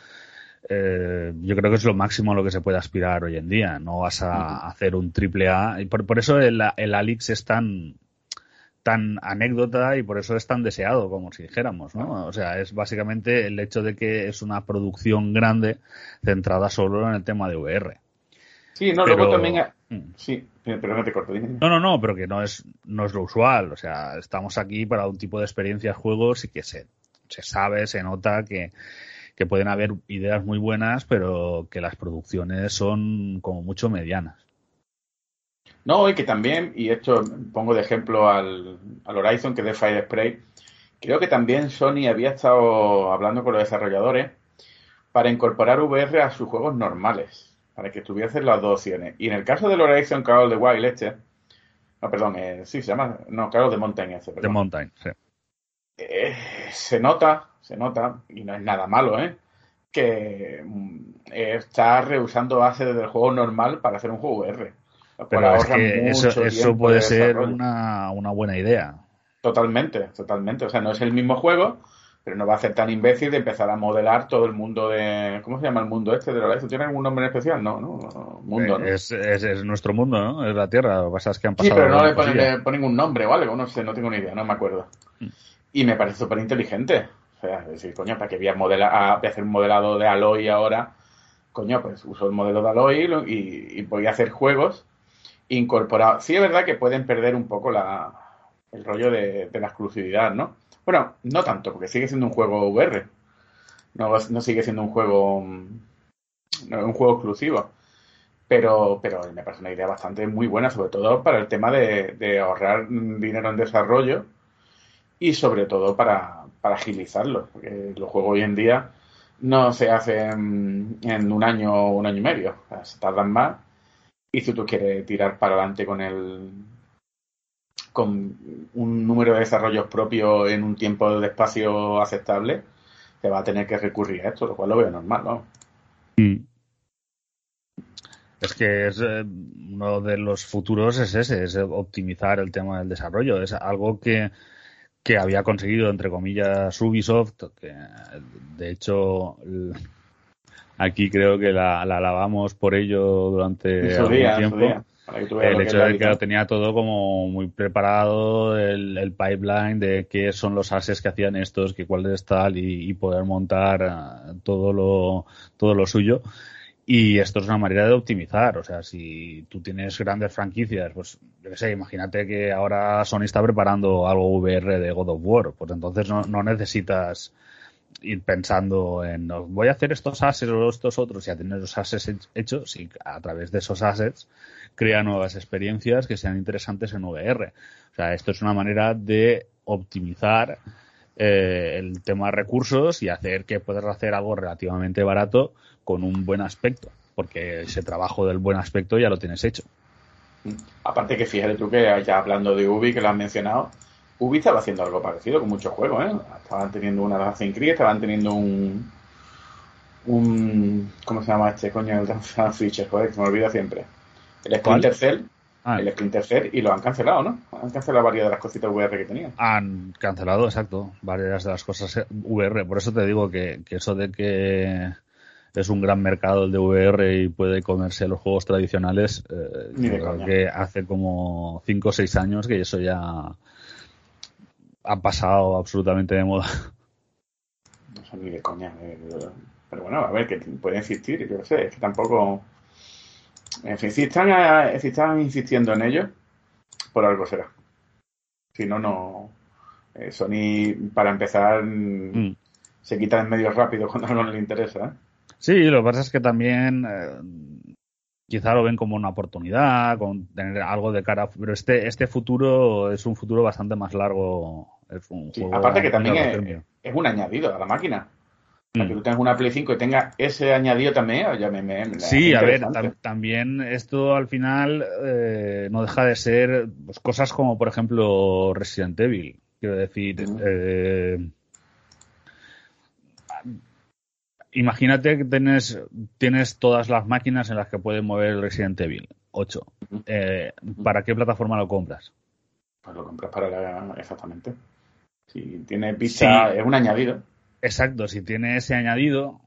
eh, yo creo que es lo máximo a lo que se puede aspirar hoy en día. No vas a hacer un triple A. Y por, por eso el, el Alix es tan, tan anécdota y por eso es tan deseado, como si dijéramos, ¿no? O sea, es básicamente el hecho de que es una producción grande centrada solo en el tema de VR. Sí, no, Pero- luego también... ha- Mm. Sí, pero no te corto. dime. No, no, no, pero que no es, no es lo usual. O sea, estamos aquí para un tipo de experiencias, juegos y que se, se sabe, se nota que, que pueden haber ideas muy buenas, pero que las producciones son como mucho medianas. No, y que también, y esto pongo de ejemplo al, al Horizon, que es de Fire Spray, creo que también Sony había estado hablando con los desarrolladores para incorporar VR a sus juegos normales, para que tuviesen las dos opciones. Y en el caso del Horizon Call of the Wild, este, no, perdón, eh, sí, se llama, no, Call of the Mountain, ese, The perdón. Mountain, sí. Eh, se nota, se nota, y no es nada malo, ¿eh? Que mm, está rehusando bases del juego normal para hacer un juego VR. Pero es ahorra que eso, puede de ser una, una buena idea. Totalmente, totalmente. O sea, no es el mismo juego, pero no va a ser tan imbécil de empezar a modelar todo el mundo de. ¿Cómo se llama el mundo este de Horizon? ¿Tiene algún nombre especial? No, no, no, mundo, ¿no? Es, es, es nuestro mundo, ¿no? Es la Tierra. Lo que pasa es que han Sí, pasado. pero no le ponen, le ponen un nombre o algo, no sé, no tengo ni idea, no me acuerdo. Mm. Y me parece súper inteligente. Sea, es decir, coño, para que voy a, modela- voy a hacer un modelado de Aloy ahora, coño, pues uso el modelo de Aloy y, y, voy a hacer juegos incorporados. Sí es verdad que pueden perder un poco la, el rollo de, de la exclusividad, ¿no? Bueno, no tanto, porque sigue siendo un juego VR. No, no sigue siendo un juego mm, no, un juego exclusivo. Pero, pero me parece una idea bastante muy buena, sobre todo para el tema de, de ahorrar dinero en desarrollo y sobre todo para, para agilizarlo. Porque los juegos hoy en día no se hacen en un año o un año y medio. Se tardan más. Y si tú quieres tirar para adelante con el con un número de desarrollos propios en un tiempo de espacio aceptable, te va a tener que recurrir a esto, lo cual lo veo normal, ¿no? Mm. Es que es eh, uno de los futuros es ese, es optimizar el tema del desarrollo. Es algo que, que había conseguido, entre comillas, Ubisoft, que de hecho aquí creo que la, la alabamos por ello durante algún día, tiempo. el hecho de que lo tenía todo como muy preparado, el, el pipeline de qué son los ases que hacían estos, que cuál es tal, y, y poder montar eh, todo lo, todo lo suyo. Y esto es una manera de optimizar. O sea, si tú tienes grandes franquicias, pues, yo qué sé, imagínate que ahora Sony está preparando algo VR de God of War. Pues entonces no, no necesitas ir pensando en "No, voy a hacer estos assets o estos otros y a tener los assets hech- hechos y a través de esos assets crea nuevas experiencias que sean interesantes en VR. O sea, esto es una manera de optimizar eh, el tema de recursos y hacer que puedas hacer algo relativamente barato con un buen aspecto, porque ese trabajo del buen aspecto ya lo tienes hecho. Aparte que fíjate tú que ya hablando de Ubi, que lo has mencionado, Ubi estaba haciendo algo parecido con muchos juegos, ¿eh? Estaban teniendo una Assassin's Creed, estaban teniendo un... un ¿Cómo se llama este coño? El Fisher, joder, que me olvida siempre. El Splinter Cell, Ah, el Splinter Cell, y lo han cancelado, ¿no? Han cancelado varias de las cositas VR que tenían. han cancelado, exacto, varias de las cosas eh, VR. Por eso te digo que, que eso de que es un gran mercado el de VR y puede comerse los juegos tradicionales, eh, Ni de coña. que hace como 5 o 6 años que eso ya ha pasado absolutamente de moda. No sé ni de coña. eh, Pero bueno, a ver, que puede existir, yo qué sé, es que tampoco... En fin, si están, si están insistiendo en ello, por algo será. Si no, no... eh, Sony, para empezar, mm, se quita en medio rápido cuando algo no le interesa. ¿eh? Sí, lo que pasa es que también eh, quizá lo ven como una oportunidad, con tener algo de cara, pero este este futuro es un futuro bastante más largo. Es un Sí, juego aparte que también es, un añadido a la máquina. Que Mm. tú tengas una Play 5 y tengas ese añadido también, ya me, me, me Sí, a ver, tam- también esto al final eh, no deja de ser pues, cosas como, por ejemplo, Resident Evil. Quiero decir, eh, imagínate que tienes, tienes todas las máquinas en las que puedes mover el Resident Evil 8. Ujú. Eh, ¿Para qué plataforma lo compras? Pues lo compras para la... Exactamente. Si tiene pista, Sí. es un añadido. Exacto, si tiene ese añadido,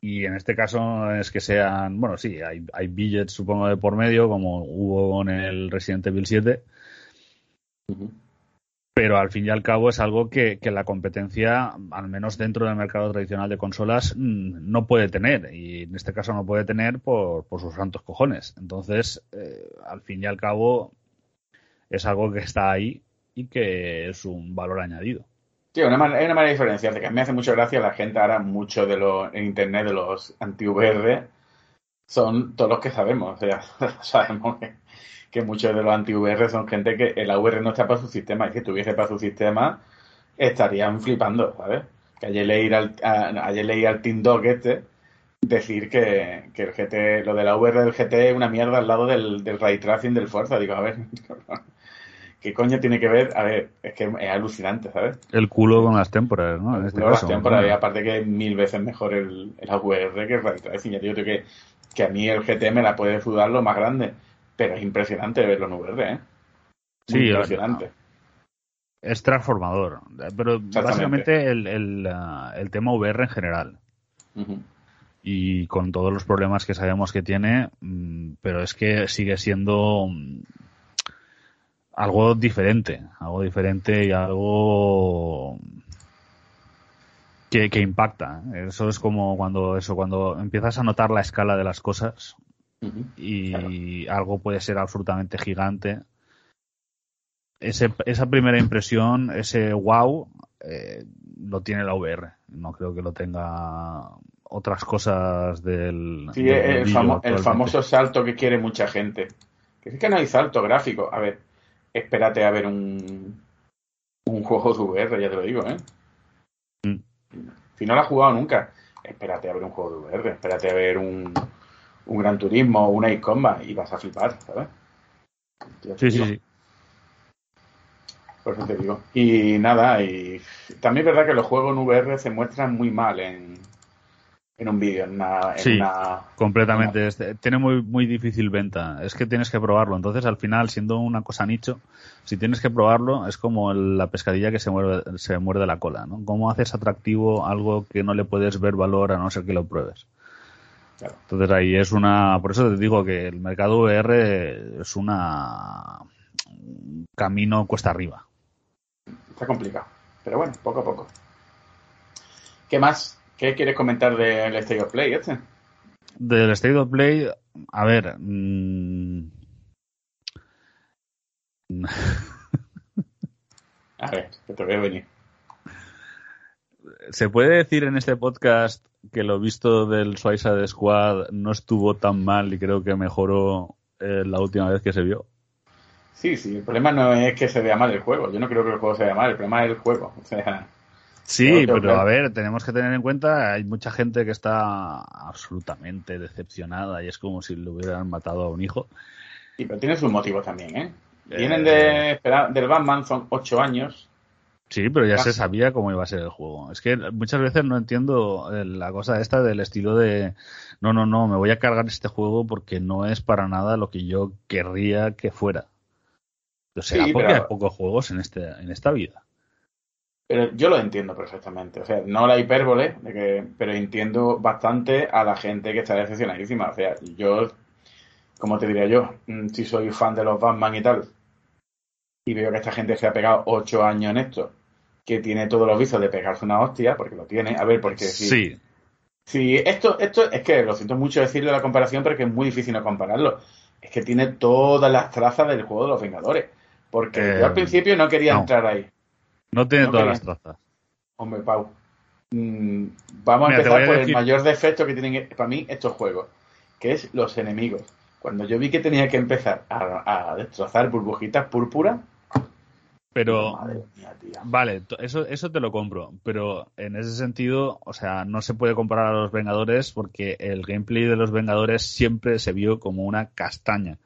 y en este caso es que sean, bueno, sí, hay, hay billets supongo de por medio, como hubo con el Resident Evil 7, Ujú. Pero al fin y al cabo es algo que, que la competencia, al menos dentro del mercado tradicional de consolas, mm, no puede tener, y en este caso no puede tener por, por sus santos cojones. Entonces, eh, al fin y al cabo, es algo que está ahí y que es un valor añadido. Sí, una hay una manera de diferenciarse, que a mí me hace mucha gracia la gente ahora, mucho de los en internet de los anti-VR son todos los que sabemos, o sea, sabemos que, que muchos de los anti-VR son gente que el VR no está para su sistema, y si estuviese para su sistema estarían flipando, ¿sabes? Que ayer leí al, a- ayer leí al Team Dog este decir que, que el GT, lo de la VR del GT es una mierda al lado del, del ray tracing del Forza, digo, a ver, ¿qué coño tiene que ver? A ver, es que es alucinante, ¿sabes? El culo con las témporas, ¿no? En este Luego las caso. temporadas, aparte que es mil veces mejor el, el AVR que el Ray Tracing. Ya digo que, que a mí el GT me la puede sudar lo más grande, pero es impresionante verlo en VR, ¿eh? Muy Sí, impresionante. Es transformador. Pero básicamente el, el, el tema VR en general. Y con todos los problemas que sabemos que tiene, mm, pero es que sigue siendo mm, algo diferente. Algo diferente y algo que, que impacta. Eso es como cuando eso, cuando empiezas a notar la escala de las cosas Y algo puede ser absolutamente gigante. Ese, esa primera impresión, ese wow, eh, lo tiene la VR. No creo que lo tenga otras cosas del. Sí, del el, famo- famoso salto que quiere mucha gente. Que es que no hay salto gráfico. A ver, espérate a ver un, un juego de VR, ya te lo digo, ¿eh? Mm. Si no lo has jugado nunca, espérate a ver un juego de VR, espérate a ver un, un Gran Turismo o una Combat y vas a flipar, ¿sabes? Sí, sí, sí. Por eso te digo. Y nada, y también es verdad que los juegos en VR se muestran muy mal en, en un vídeo, en una, en Sí. una- Completamente. Tiene muy, muy difícil venta. Es que tienes que probarlo. Entonces, al final, siendo una cosa nicho, si tienes que probarlo, es como el- la pescadilla que se muerde, se muerde la cola. ¿no? ¿Cómo haces atractivo algo que no le puedes ver valor a no ser que lo pruebes? Claro. Entonces ahí es una, por eso te digo que el mercado VR es una un camino cuesta arriba. Está complicado. Pero bueno, poco a poco. ¿Qué más? ¿Qué quieres comentar del State of Play este? Del State of Play, a ver, mm, A ver, que te veo venir. ¿Se puede decir en este podcast que lo visto del Suicide Squad no estuvo tan mal y creo que mejoró eh, la última vez que se vio? Sí, sí, el problema no es que se vea mal el juego. Yo no creo que el juego se vea mal, el problema es el juego. O sea, Sí, pero a ver, tenemos que tener en cuenta, hay mucha gente que está absolutamente decepcionada y es como si le hubieran matado a un hijo. sí, pero tiene sus motivos también, ¿eh? Eh. Vienen de esperar, del Batman, son ocho años. Sí, pero ya se sabía cómo iba a ser el juego. Es que muchas veces no entiendo eh, la cosa esta del estilo de no, no, no, me voy a cargar este juego porque no es para nada lo que yo querría que fuera. O sea, Sí, porque pero- hay pocos juegos en este en esta vida. Pero yo lo entiendo perfectamente. O sea, no la hipérbole, de que, pero entiendo bastante a la gente que está decepcionadísima. O sea, yo, como te diría yo, Mm, si soy fan de los Batman y tal, y veo que esta gente se ha pegado ocho años en esto, que tiene todos los visos de pegarse una hostia, porque lo tiene. A ver, porque si, Sí, si esto, esto es que lo siento mucho decirle la comparación, pero que es muy difícil no compararlo. Es que tiene todas las trazas del juego de los Vengadores. Porque Eh, yo al principio no quería no. entrar ahí. no tiene No todas quería. las trazas. Hombre, Pau. mm, vamos Mira, a empezar a por decir- el mayor defecto que tienen para mí estos juegos, que es los enemigos. Cuando yo vi que tenía que empezar a, a destrozar burbujitas púrpuras, Pero madre mía, tía. Vale, eso, eso te lo compro, pero en ese sentido, o sea, no se puede comparar a los Vengadores porque el gameplay de los Vengadores siempre se vio como una castaña.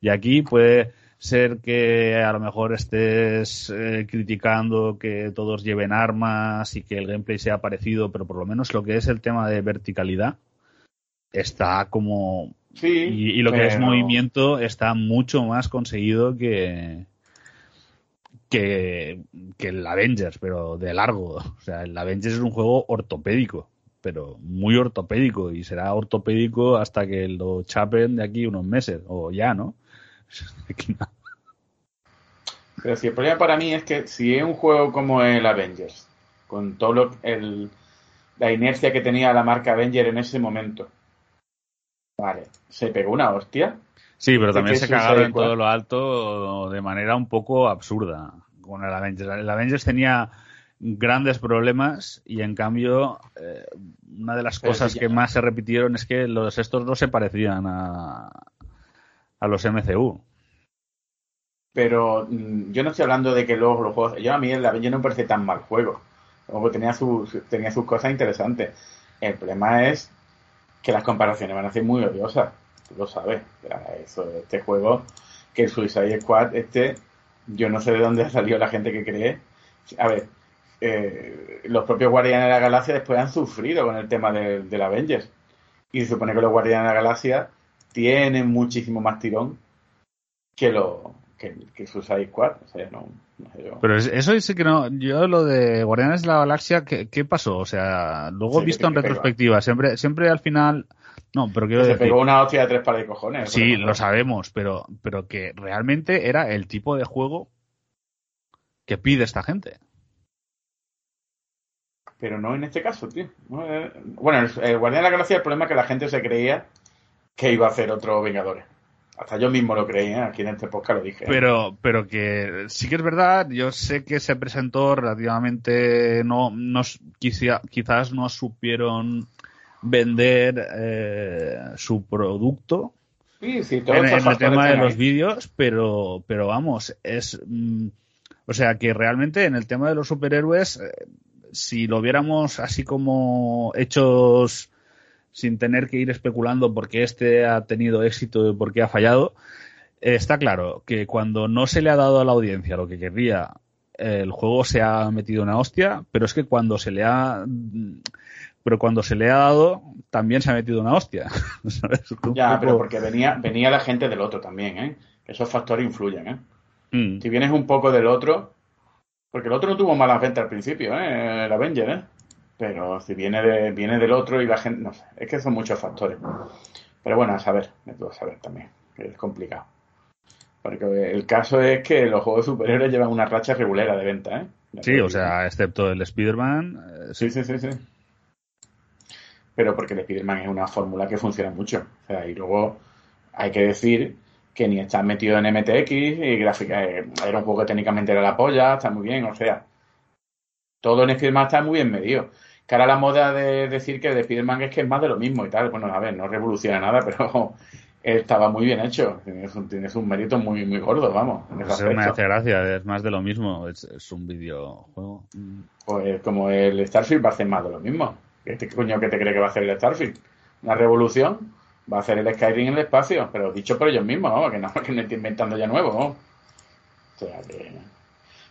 Y aquí puede ser que a lo mejor estés eh, criticando que todos lleven armas y que el gameplay sea parecido, pero por lo menos lo que es el tema de verticalidad está como... Sí, Y, y lo que es movimiento está mucho más conseguido que, que, el Avengers, pero de largo. O sea, el Avengers es un juego ortopédico, pero muy ortopédico y será ortopédico hasta que lo chapen de aquí unos meses, o ya, ¿no? Pero si el problema para mí es que si es un juego como el Avengers, con todo lo, el, la inercia que tenía la marca Avenger en ese momento, vale, se pegó una hostia. Sí, pero ¿De también se cagaron en todo lo alto de manera un poco absurda con el Avengers. El Avengers tenía grandes problemas y en cambio eh, una de las Pero cosas que más se repitieron es que los estos no se parecían a, a los MCU. Pero mm, yo no estoy hablando de que luego los juegos. Yo a mí el Avenger no me parece tan mal juego. Luego tenía sus, tenía sus cosas interesantes. El problema es que las comparaciones van a ser muy odiosas. Lo sabes. Eso, este juego, que el Suicide Squad, este, yo no sé de dónde ha salido la gente que cree. A ver, eh, los propios Guardianes de la Galaxia después han sufrido con el tema del del Avengers. Y se supone que los Guardianes de la Galaxia tienen muchísimo más tirón que lo que, que Suicide Squad. O sea, no, no sé yo. Pero es- eso sí que no. Yo lo de Guardianes de la Galaxia, ¿qué, qué pasó? O sea, luego Sí, visto en retrospectiva, siempre, siempre al final. No, pero quiero se decir. pegó una hostia de tres pares de cojones. Sí, lo sabemos, pero, pero que realmente era el tipo de juego que pide esta gente. Pero no en este caso, tío. Eh, Bueno, el, el Guardián de la Galaxia, el problema es que la gente se creía que iba a hacer otro Vengadores. Hasta yo mismo lo creía, aquí en este podcast lo dije. ¿eh? Pero, pero que sí que es verdad, yo sé que se presentó relativamente, no, no quizá- quizás no supieron vender eh, su producto sí, sí, todos en, en el tema de los ahí. vídeos, pero, pero vamos, es, mm, o sea que realmente en el tema de los superhéroes, eh, si lo viéramos así como hechos sin tener que ir especulando por qué este ha tenido éxito y por qué ha fallado, eh, está claro que cuando no se le ha dado a la audiencia lo que querría, eh, el juego se ha metido una hostia, pero es que cuando se le ha pero cuando se le ha dado también se ha metido una hostia. Ya, pero porque venía, venía la gente del otro también, ¿eh? Esos factores influyen, ¿eh? Mm. Si vienes un poco del otro, porque el otro no tuvo malas ventas al principio, ¿eh? El Avenger, ¿eh? Pero si viene, de, viene del otro y la gente, no sé, es que son muchos factores. Pero bueno, a saber, me puedo saber también, que es complicado. Porque el caso es que los juegos superiores llevan una racha regulera de venta, ¿eh? Sí, o sea, excepto el Spider-Man. eh, Sí, sí, sí, sí. Pero porque el Spider-Man es una fórmula que funciona mucho. O sea, y luego hay que decir que ni está metido en MTX y gráfica eh, era un juego que técnicamente era la polla, está muy bien, o sea, todo en Spider-Man está muy bien medido. Que ahora la moda de decir que el Spider-Man es que es más de lo mismo y tal, bueno, a ver, no revoluciona nada, pero estaba muy bien hecho. Tienes un, tienes un mérito muy, muy gordo, vamos. Eso me hace gracia, es más de lo mismo, es, es un videojuego. Pues como el Starfield va a hacer más de lo mismo. ¿Qué coño que te cree que va a hacer el Starfield? Una revolución. Va a hacer el Skyrim en el espacio, pero dicho por ellos mismos, ¿no? que no, que no estoy inventando ya nuevo. O sea que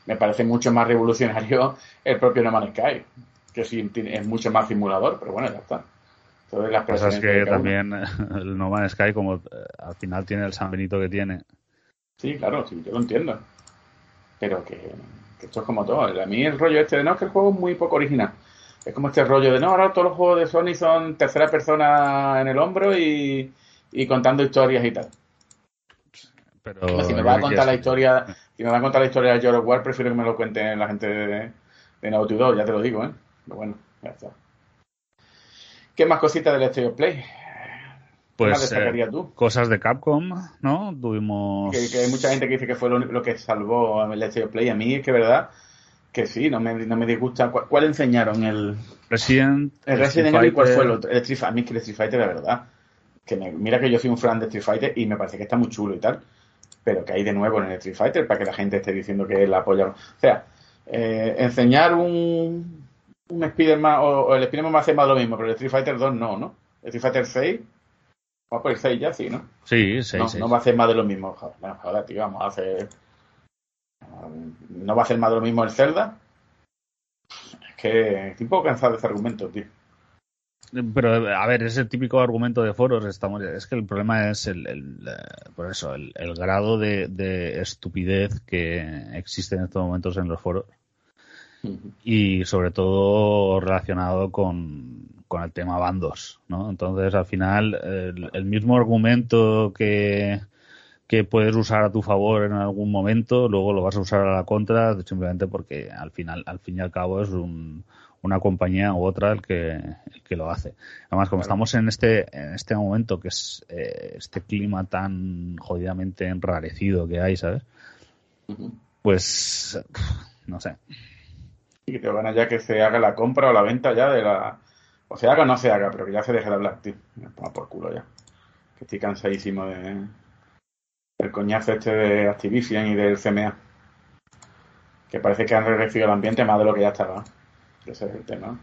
me parece mucho más revolucionario el propio No Man's Sky, que sí es mucho más simulador, pero bueno, ya está. Entonces las es de que uno. también el No Man's Sky, como eh, al final tiene el San Benito que tiene, Sí, claro, sí, yo lo entiendo. Pero que, que esto es como todo. A mí el rollo este de no, es que el juego es muy poco original. Es como este rollo de no, ahora todos los juegos de Sony son tercera persona en el hombro y, y contando historias y tal. pero si me va a contar la es- historia, si me va a contar la historia de of War, prefiero que me lo cuente la gente de, de Naughty Dog, ya te lo digo, ¿eh? Pero bueno, ya está. ¿Qué más cositas del of Play? ¿Qué más Pues eh, tú? cosas de Capcom, ¿no? Tuvimos... que, que hay mucha gente que dice que fue lo, que salvó el Let's Play. A mí es que verdad que sí, no me, no me disgusta. ¿Cuál, cuál enseñaron? El, Resident, el Resident Evil, ¿cuál fue el otro? El Street, a mí es que el Street Fighter, de verdad. Que me- mira que yo soy un fan de Street Fighter y me parece que está muy chulo y tal. Pero que hay de nuevo en el Street Fighter para que la gente esté diciendo que la apoya. O sea, eh, enseñar un, un Spider-Man o, o el Spider-Man va a hacer más lo mismo, pero el Street Fighter 2 no, ¿no? El Street Fighter 6, vamos por el 6 ya, sí, ¿no? Sí, sí, no, sí. no va a hacer más de lo mismo. Joder, joder, tío, vamos a hacer. ¿No va a hacer más de lo mismo el Zelda? Es que estoy un poco cansado de ese argumento, tío. Pero, a ver, ese típico argumento de foros, estamos, es que el problema es el, el, por eso, el, el grado de, de estupidez que existe en estos momentos en los foros y sobre todo relacionado con, con el tema bandos, ¿no? Entonces, al final, el, el mismo argumento que, que puedes usar a tu favor en algún momento, luego lo vas a usar a la contra simplemente porque al final, al fin y al cabo es un, una compañía u otra el que, el que lo hace. Además, como estamos en este, en este momento que es eh, este clima tan jodidamente enrarecido que hay, ¿sabes? Pues, no sé. Y que te van a ya que se haga la compra o la venta ya de la. O se haga o no se haga, pero que ya se deje de hablar, tío. Me pongo por culo ya. Que estoy cansadísimo de. del coñazo este de Activision y del CMA. Que parece que han regresivo el ambiente más de lo que ya estaba. Ese es el tema.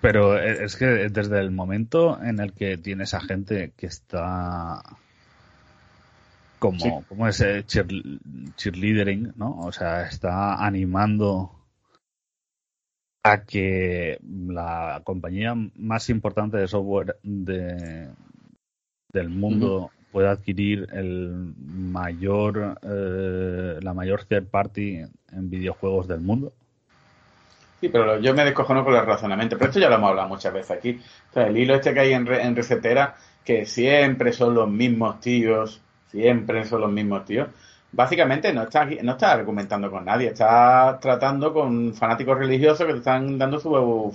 Pero es que desde el momento en el que tienes a gente que está como, Sí. como ese cheer, cheerleadering, ¿no? O sea, está animando a que la compañía más importante de software de, del mundo pueda adquirir el mayor eh, la mayor third party en videojuegos del mundo. Sí, pero yo me descojono con el razonamiento. Pero esto ya lo hemos hablado muchas veces aquí. O sea, el hilo este que hay en, re- en recetera, que siempre son los mismos tíos, siempre son los mismos tíos. Básicamente no está, no está argumentando con nadie, está tratando con fanáticos religiosos que te están dando su,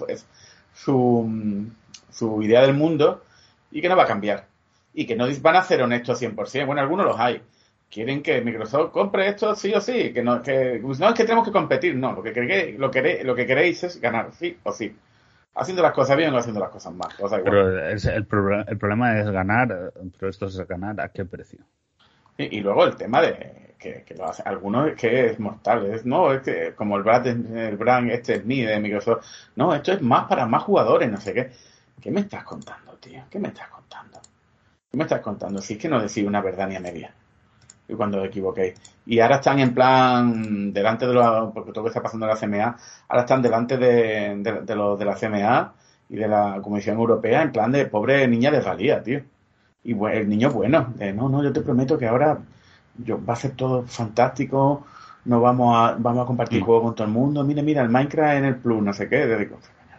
su, su idea del mundo y que no va a cambiar. Y que no van a ser honestos 100%. Bueno, algunos los hay. Quieren que Microsoft compre esto sí o sí. Que no, que, no es que tenemos que competir, no. Lo que, queréis, lo, queréis, lo que queréis es ganar, sí o sí. Haciendo las cosas bien o haciendo las cosas mal. da igual. Pero el, proble- el problema es ganar, pero esto es ganar a qué precio. Y, luego el tema de que, lo hacen algunos que es mortal. Es, no, es que como el brand, el brand este es mío de Microsoft. No, esto es más para más jugadores, no sé qué. ¿Qué me estás contando, tío? ¿Qué me estás contando? ¿Qué me estás contando? Si es que no decís una verdad ni a media. Y cuando os equivoquéis. Y ahora están en plan, delante de los, porque todo lo que está pasando en la CMA, ahora están delante de, de, de los de la CMA y de la Comisión Europea en plan de pobre niña de Galía, tío. Y bu- el niño bueno, de no, no, yo te prometo que ahora yo, va a ser todo fantástico, no vamos a, vamos a compartir Mm. juegos con todo el mundo, mira, mira, el Minecraft en el Plus, no sé qué, de,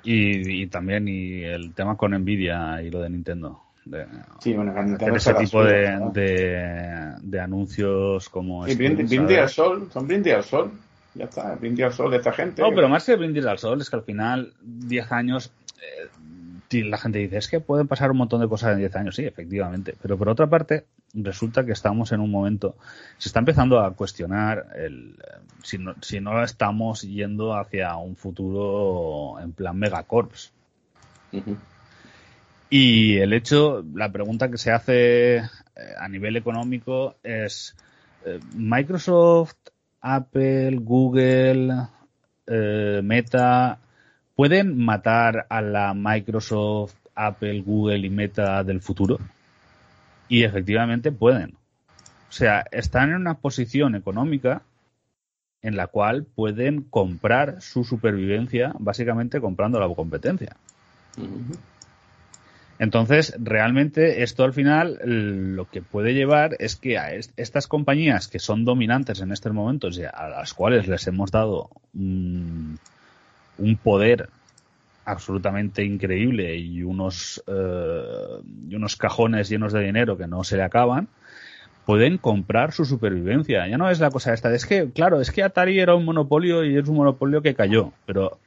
Y, y también y el tema con Nvidia y lo de Nintendo. De Sí, bueno, hacer Nintendo ese tipo de, ¿no? de, de anuncios como... Y este, brindis, brindis al sol, son brindis al sol. Ya está, brindis al sol de esta gente. No, pero más que brindis al sol, es que al final, 10 años, eh, la gente dice, es que pueden pasar un montón de cosas en 10 años, sí, efectivamente. Pero por otra parte, resulta que estamos en un momento, se está empezando a cuestionar el, eh, si, no, si no estamos yendo hacia un futuro en plan megacorps. Ujú. Y el hecho, la pregunta que se hace eh, a nivel económico es, eh, Microsoft, Apple, Google, eh, Meta, ¿pueden matar a la Microsoft, Apple, Google y Meta del futuro? Y efectivamente pueden. O sea, están en una posición económica en la cual pueden comprar su supervivencia básicamente comprando la competencia. Entonces, realmente esto al final lo que puede llevar es que a est- estas compañías que son dominantes en estos momentos y a las cuales les hemos dado un poder absolutamente increíble y unos, eh, y unos cajones llenos de dinero que no se le acaban, pueden comprar su supervivencia. Ya no es la cosa esta. Es que, claro, es que Atari era un monopolio y es un monopolio que cayó. Pero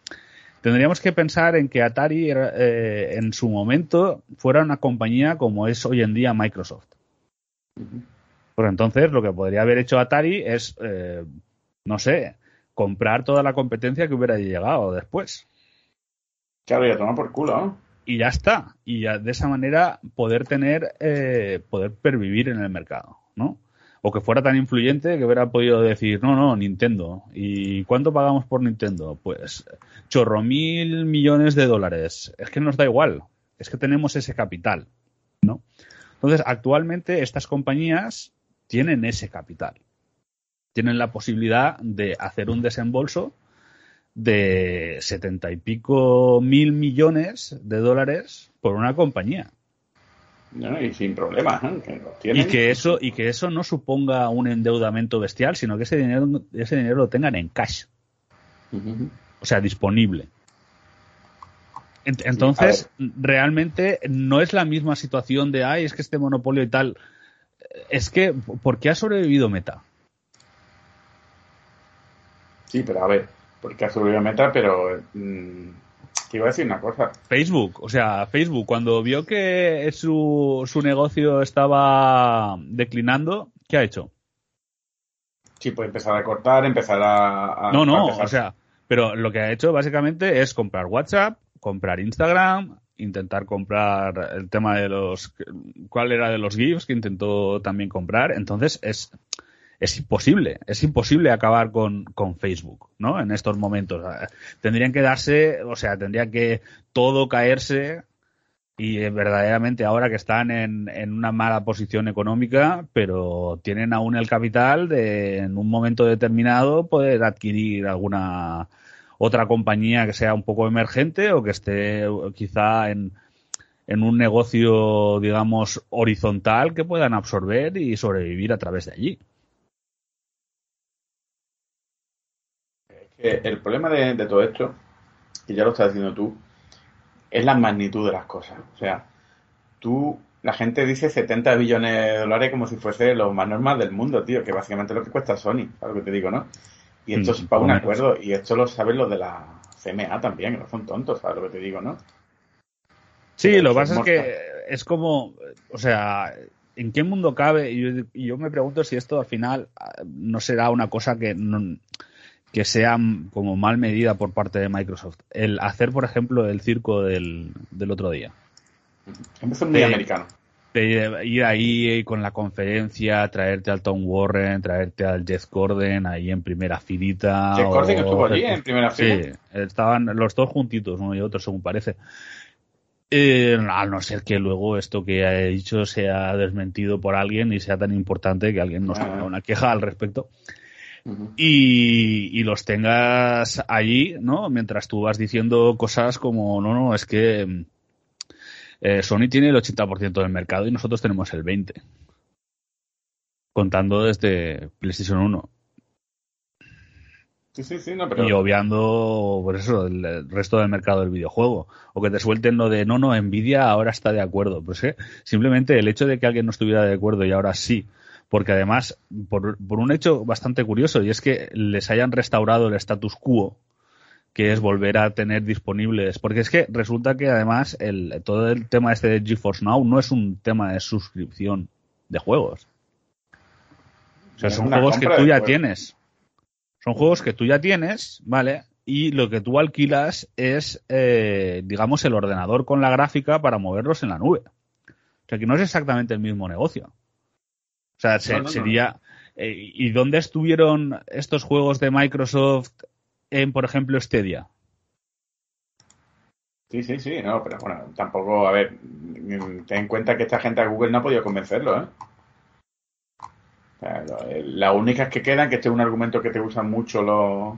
tendríamos que pensar en que Atari era, eh, en su momento fuera una compañía como es hoy en día Microsoft. Pues entonces lo que podría haber hecho Atari es, eh, no sé, comprar toda la competencia que hubiera llegado después. Claro, ya toma por culo, ¿no? Y ya está. Y ya de esa manera poder tener, eh, poder pervivir en el mercado, ¿no? O que fuera tan influyente que hubiera podido decir, no, no, Nintendo. ¿Y cuánto pagamos por Nintendo? Pues chorro mil millones de dólares. Es que nos da igual. Es que tenemos ese capital, ¿no? Entonces, actualmente estas compañías tienen ese capital. Tienen la posibilidad de hacer un desembolso de setenta y pico mil millones de dólares por una compañía. ¿no? Y sin problemas, ¿eh? Que Y que eso, y que eso no suponga un endeudamiento bestial, sino que ese dinero, ese dinero lo tengan en cash, o sea, disponible. Ent- Entonces, realmente no es la misma situación de, ay, es que este monopolio y tal. Es que, ¿por qué ha sobrevivido Meta? Sí, pero a ver, porque ha subido meta, pero mm, te iba a decir una cosa. Facebook, o sea, Facebook, cuando vio que su, su negocio estaba declinando, ¿qué ha hecho? Sí, pues empezar a cortar, empezar a... a- No, a no, o sea, pero lo que ha hecho básicamente es comprar WhatsApp, comprar Instagram, intentar comprar el tema de los... ¿Cuál era de los GIFs que intentó también comprar? Entonces es, es imposible, es imposible acabar con, con Facebook, ¿no? En estos momentos. Eh, Tendrían que darse, o sea, tendría que todo caerse y verdaderamente ahora que están en, en una mala posición económica, pero tienen aún el capital de en un momento determinado poder adquirir alguna otra compañía que sea un poco emergente o que esté quizá en, en un negocio, digamos, horizontal que puedan absorber y sobrevivir a través de allí. Que el problema de, de todo esto, y ya lo estás diciendo tú, es la magnitud de las cosas. O sea, tú, la gente dice 70 billones de dólares como si fuese lo más normal del mundo, tío, que básicamente es lo que cuesta Sony, ¿sabes lo que te digo, no? Y esto Mm, es para un acuerdo, y esto lo saben los de la CMA también, que no son tontos, ¿sabes lo que te digo, no? Sí, Pero lo que pasa es mortales. que es como, o sea, ¿en qué mundo cabe? Y yo, yo me pregunto si esto al final ah, no será una cosa que no- que sea como mal medida por parte de Microsoft. El hacer, por ejemplo, el circo del, del otro día. Empezó muy Sí. americano. De ir ahí con la conferencia, traerte al Tom Warren, traerte al Jeff Gordon ahí en primera filita. Jeff Gordon estuvo allí en primera Sí, fila. estaban los dos juntitos, uno y otro, según parece. Eh, a no ser que luego esto que he dicho sea desmentido por alguien y sea tan importante que alguien nos Ah. haga una queja al respecto Y, y los tengas allí, ¿no? Mientras tú vas diciendo cosas como, no, no, es que eh, Sony tiene el 80% del mercado y nosotros tenemos el 20%. Contando desde PlayStation 1. Sí, sí, sí, no, pero... y obviando por eso el, el resto del mercado del videojuego o que te suelten lo de no no Nvidia ahora está de acuerdo pues eh, simplemente el hecho de que alguien no estuviera de acuerdo y ahora sí porque además por, por un hecho bastante curioso y es que les hayan restaurado el status quo que es volver a tener disponibles porque es que resulta que además el todo el tema este de GeForce Now no es un tema de suscripción de juegos o sea Es son juegos que tú ya tienes son juegos que tú ya tienes, ¿vale? Y lo que tú alquilas es, eh, digamos, el ordenador con la gráfica para moverlos en la nube. O sea, que no es exactamente el mismo negocio. O sea, se- No, no, no. sería... eh, ¿Y dónde estuvieron estos juegos de Microsoft en, por ejemplo, Stadia? Sí, sí, sí, no, pero bueno, tampoco, a ver, ten en cuenta que esta gente a Google no ha podido convencerlo, ¿eh? O sea, lo- eh, las únicas que quedan, que este es un argumento que te usan mucho los,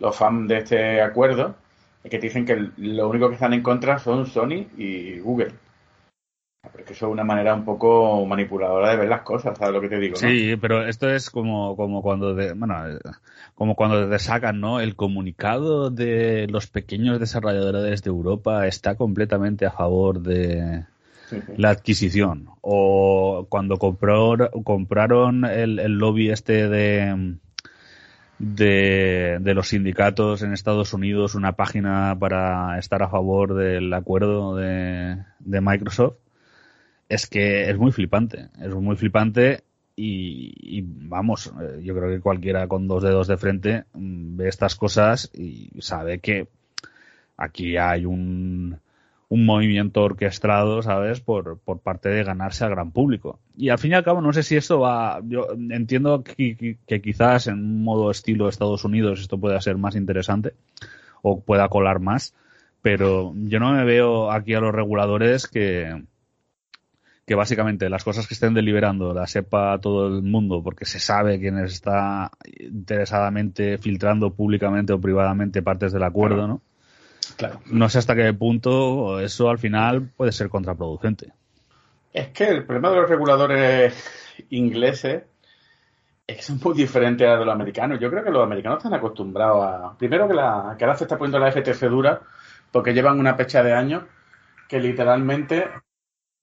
los fans de este acuerdo, es que te dicen que lo único que están en contra son Sony y Google. Pero es que eso es una manera un poco manipuladora de ver las cosas, ¿sabes lo que te digo? no? Sí, pero esto es como, como cuando de, bueno, eh, como cuando te sacan, ¿no? El comunicado de los pequeños desarrolladores de Europa está completamente a favor de Sí, sí. la adquisición. O cuando compró, compraron el, el lobby este de, de, de los sindicatos en Estados Unidos una página para estar a favor del acuerdo de, de Microsoft es que es muy flipante, es muy flipante y, y vamos, eh, yo creo que cualquiera con dos dedos de frente mm, ve estas cosas y sabe que aquí hay un, un movimiento orquestado, ¿sabes? Por, por parte de ganarse al gran público. Y al fin y al cabo, no sé si esto va. Yo entiendo que, que- que quizás en un modo estilo Estados Unidos esto pueda ser más interesante o pueda colar más, pero yo no me veo aquí a los reguladores que que básicamente las cosas que estén deliberando las sepa todo el mundo porque se sabe quién está interesadamente filtrando públicamente o privadamente partes del acuerdo, Claro. ¿no? Claro. No sé hasta qué punto eso al final puede ser contraproducente. Es que el problema de los reguladores ingleses es que son muy diferentes a los americanos. Yo creo que los americanos están acostumbrados a. Primero que, la, que ahora se está poniendo la FTC dura porque llevan una pecha de años que literalmente.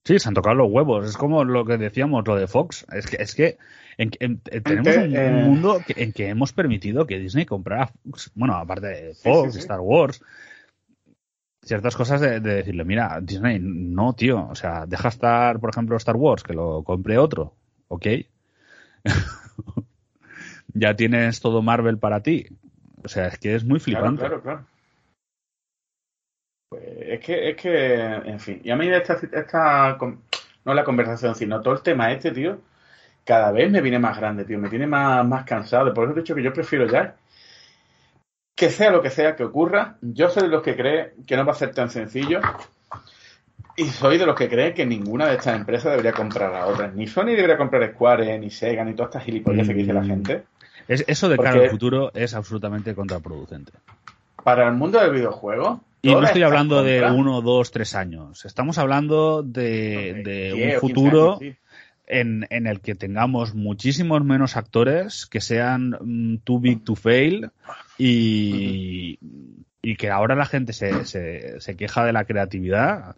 Sí, se han tocado los huevos. Es como lo que decíamos, lo de Fox. Es que, es que en- en- en- tenemos un, eh, un mundo que- en que hemos permitido que Disney comprara, Fox. bueno, aparte de Fox, sí, sí. Star Wars, ciertas cosas de, de decirle, mira, Disney, no, tío, o sea, deja estar, por ejemplo, Star Wars, que lo compre otro, ¿ok? ya tienes todo Marvel para ti. O sea, es que es muy Claro, flipante. claro, claro. Pues es que, es que, en fin. Y a mí esta, esta, no la conversación, sino todo el tema este, tío, cada vez me viene más grande, tío. Me tiene más, más cansado. Por eso he dicho que yo prefiero ya que sea lo que sea que ocurra. Yo soy de los que cree que no va a ser tan sencillo. Y soy de los que cree que ninguna de estas empresas debería comprar a otras. Ni Sony debería comprar Square, ni Sega, ni todas estas gilipollas que dice la Mm. gente. Es- eso de cara al futuro es absolutamente contraproducente. Para el mundo del videojuego. Y no estoy hablando de uno, dos, tres años. Estamos hablando de, un o 15 futuro en, en el que tengamos muchísimos menos actores que sean mm, too big to fail y, y que ahora la gente se, se, se queja de la creatividad.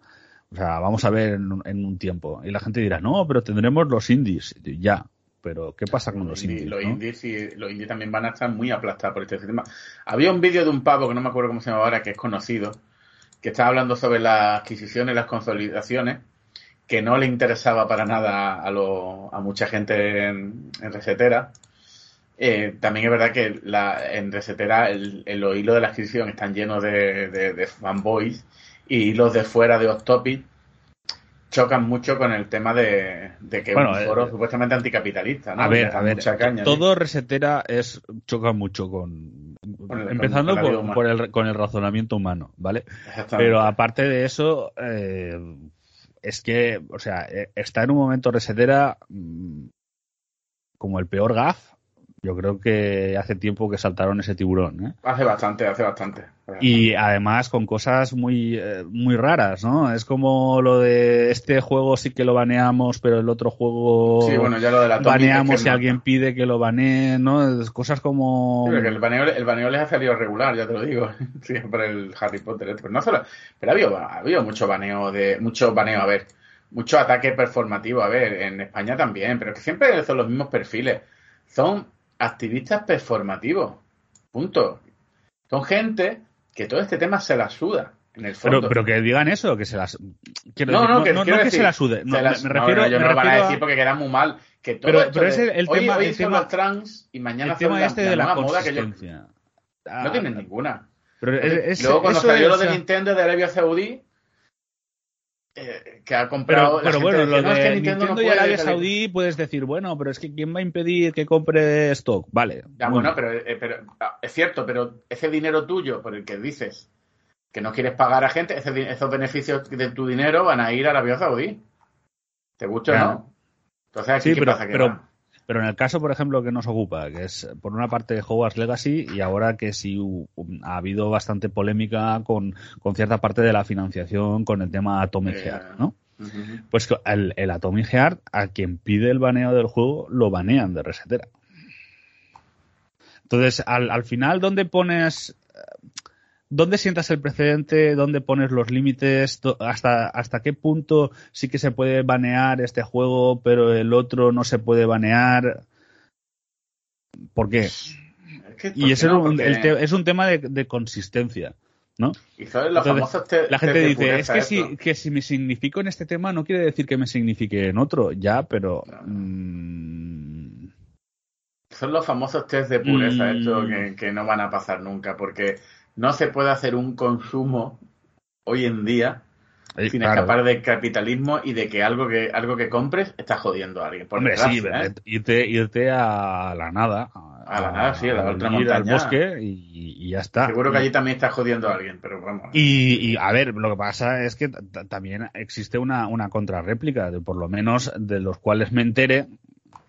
O sea, vamos a ver en, en un tiempo. Y la gente dirá, no, pero tendremos los indies. Ya, pero ¿qué pasa con los Indie- indies? los no? indies y los indies también van a estar muy aplastados por este tema. Había un vídeo de un pavo que no me acuerdo cómo se llama ahora, que es conocido, que estaba hablando sobre las adquisiciones las consolidaciones, que no le interesaba para nada a, lo- a mucha gente en, en Resetera. Eh, también es verdad que la, en Resetera el, el- los hilos de la adquisición están llenos de, de- de fanboys y los de fuera de Off Topic chocan mucho con el tema de, de que Bueno, un eh, foro supuestamente anticapitalista, ¿no? A ver, todo resetera es choca mucho con, Con el- empezando con por, el, con el razonamiento humano, ¿vale? Pero aparte de eso, eh, es que, o sea, eh, está en un momento resetera mm, como el peor gaf Yo creo que hace tiempo que saltaron ese tiburón, ¿eh? Hace bastante, hace bastante. Y además con cosas muy, eh, muy raras, ¿no? Es como lo de este juego sí que lo baneamos, pero el otro juego Sí, bueno, ya lo de la baneamos si alguien pide que lo banee, ¿no? Es cosas como... Sí, el baneo, el baneo les ha salido regular, ya te lo digo. Siempre el Harry Potter. este. Pero no solo. Pero ha habido, ha habido mucho baneo de. Mucho baneo, a ver. Mucho ataque performativo, a ver. En España también. Pero que siempre son los mismos perfiles. Son activistas performativos. Punto. Son gente que todo este tema se la suda. En el fondo. Pero, pero que digan eso, que se las... Quiero no, decir, no, que, no, quiero que decir, se la sude. No, se las- me, no, refiero, no, ellos me no lo van a decir porque queda muy mal. Que todo Pero- pero es el- el hoy, tema- hoy el son tema- los trans y mañana el tema la, este la de la nueva moda que yo- consistencia. no Ah, tienen ninguna. Pero es- es- Luego cuando salió lo de Nintendo de Arabia Saudí, eh, que ha comprado... Pero, bueno, decía, lo "No, es que Nintendo Nintendo, no y Arabia salir". Saudí puedes decir, bueno, pero es que ¿quién va a impedir que compre stock? Vale. Ya, bueno, pero, eh, pero, ah, es cierto, pero ese dinero tuyo por el que dices que no quieres pagar a gente, ese esos beneficios de tu dinero van a ir a Arabia Saudí. ¿Te gusta o no? Entonces aquí Sí, ¿qué pero- pasa? Que pero- va. Pero en el caso, por ejemplo, que nos ocupa, que es por una parte Hogwarts Legacy y ahora que sí hu- ha habido bastante polémica con, con cierta parte de la financiación con el tema Atomic Eh, Heart, ¿no? Pues que el, el Atomic Heart, a quien pide el baneo del juego, lo banean de resetera. Entonces, al, al final, ¿dónde pones... ¿Dónde sientas el precedente? ¿Dónde pones los límites? ¿Hasta, ¿Hasta qué punto sí que se puede banear este juego, pero el otro no se puede banear? ¿Por qué? Es que, ¿por Y qué ese no? es, un, Porque- el te- es un tema de, de consistencia, ¿no? Y los Entonces, te- La gente dice, es que si, que si me significo en este tema no quiere decir que me signifique en otro, ya, pero... No. mm, Son los famosos test de pureza Mm. estos que, que no van a pasar nunca, porque no se puede hacer un consumo hoy en día eh, sin claro. escapar del capitalismo y de que algo que algo que compres está jodiendo a alguien. Por Hombre, sí, desgracia, ¿eh? irte, irte a la nada. A la nada, sí, a la otra al bosque y, y ya está. Seguro que allí también está jodiendo a alguien, pero vamos. Y, y, a ver, lo que pasa es que también existe una, una contrarréplica, de por lo menos de los cuales me entere,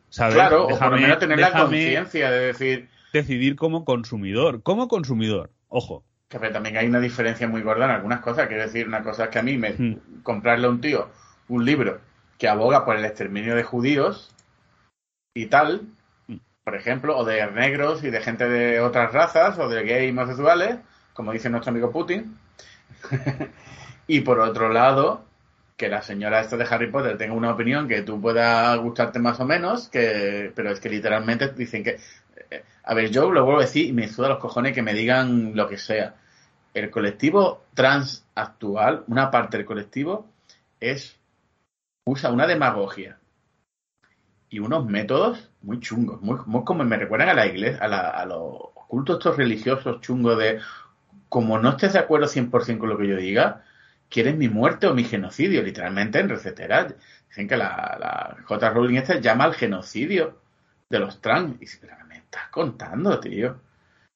¿sabes? claro, o por lo menos tener la conciencia de decir decidir como consumidor. Como consumidor, ojo. que ver, también hay una diferencia muy gorda en algunas cosas. Quiero decir, una cosa es que a mí me Hmm. comprarle a un tío un libro que aboga por el exterminio de judíos y tal, por ejemplo, o de negros y de gente de otras razas, o de gays y homosexuales, como dice nuestro amigo Putin. y por otro lado, que la señora esta de Harry Potter tenga una opinión que tú pueda gustarte más o menos, que pero es que literalmente dicen que... A ver, yo lo vuelvo a decir y me suda los cojones que me digan lo que sea. El colectivo trans actual, una parte del colectivo, es usa una demagogia y unos métodos muy chungos, muy, muy como me recuerdan a la iglesia, a, la- a los cultos estos religiosos chungos de como no estés de acuerdo 100% con lo que yo diga, quieres mi muerte o mi genocidio, literalmente en receteras. Dicen que la, la J. Rowling esta llama al genocidio de los trans. Y dice, pero ¿qué me estás contando, tío?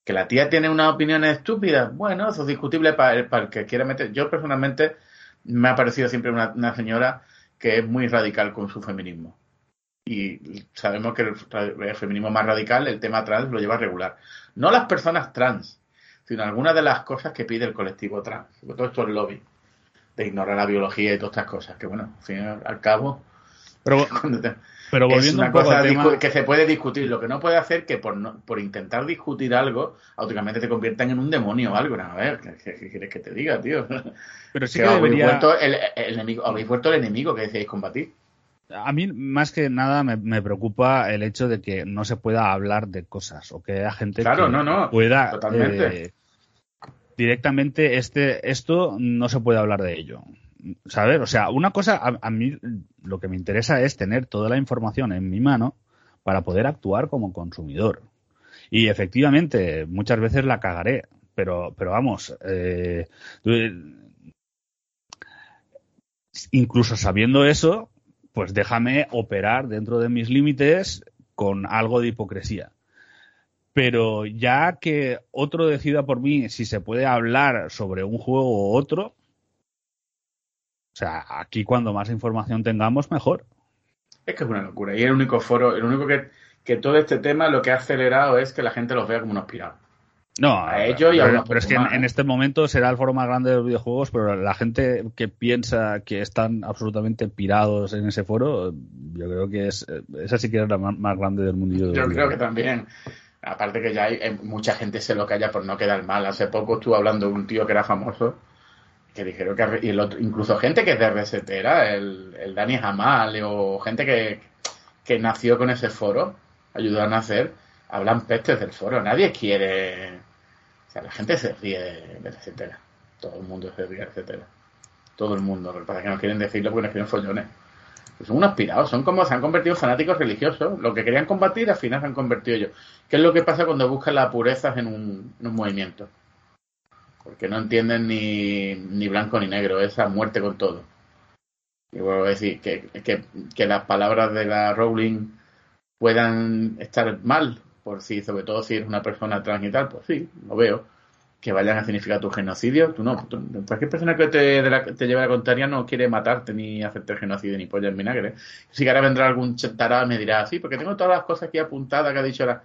Que la tía tiene unas opiniones estúpidas. Bueno, eso es discutible para, para el que quiera meter. Yo personalmente me ha parecido siempre una, una señora que es muy radical con su feminismo. Y sabemos que el, el feminismo más radical, el tema trans, lo lleva regular. No las personas trans, sino algunas de las cosas que pide el colectivo trans. Sobre todo esto es lobby. De ignorar la biología y todas estas cosas. Que bueno, al fin al cabo, Pero, pero es volviendo una un poco cosa al tema... que se puede discutir. Lo que no puede hacer que por, no- por intentar discutir algo, automáticamente te conviertan en un demonio o algo. A ver, ¿qué, quieres que te diga, tío? Pero sí que que habéis, vuelto el, el enemigo, habéis vuelto el enemigo que decíais combatir. A mí, más que nada, me, me preocupa el hecho de que no se pueda hablar de cosas o que haya gente Claro, que no, no, pueda totalmente. eh, directamente este esto no se puede hablar de ello. ¿Sabes? O sea, una cosa, a, a mí lo que me interesa es tener toda la información en mi mano para poder actuar como consumidor. Y efectivamente, muchas veces la cagaré, pero, pero vamos, eh, incluso sabiendo eso, pues déjame operar dentro de mis límites con algo de hipocresía. Pero ya que otro decida por mí si se puede hablar sobre un juego u otro, o sea, aquí cuando más información tengamos, mejor. Es que es una locura. Y el único foro, el único que, que todo este tema lo que ha acelerado es que la gente los vea como unos pirados. No, A ellos y a pero, pero es que en, ¿eh? este momento será el foro más grande de los videojuegos, pero la gente que piensa que están absolutamente pirados en ese foro, yo creo que es esa sí que es la más, más grande del mundillo. de Yo creo que también. Aparte que ya hay, eh, mucha gente se lo calla por no quedar mal. Hace poco estuve hablando de un tío que era famoso que dijeron que el otro, incluso gente que es de resetera, el, el Dani Jamal o gente que, que nació con ese foro, ayudó a nacer, hablan pestes del foro. Nadie quiere. O sea, la gente se ríe de, resetera. Todo el mundo se ríe de resetera. Todo el mundo. Lo que que no quieren decirlo porque no quieren follones. Pues son unos pirados, son como se han convertido fanáticos religiosos. Lo que querían combatir al final se han convertido ellos. ¿Qué es lo que pasa cuando buscan la pureza en un, en un movimiento? Porque no entienden ni, ni blanco ni negro, esa muerte con todo. Y vuelvo a decir que, que, que las palabras de la Rowling puedan estar mal, por si, sobre todo si eres una persona trans y tal, pues sí, lo veo. Que vayan a significar tu genocidio, tú no. tú- cualquier persona que te, de la- te lleve a la contraria no quiere matarte ni hacerte genocidio ni polla en vinagre. Si ahora vendrá algún tarado y me dirá, sí, porque tengo todas las cosas aquí apuntadas que ha dicho la.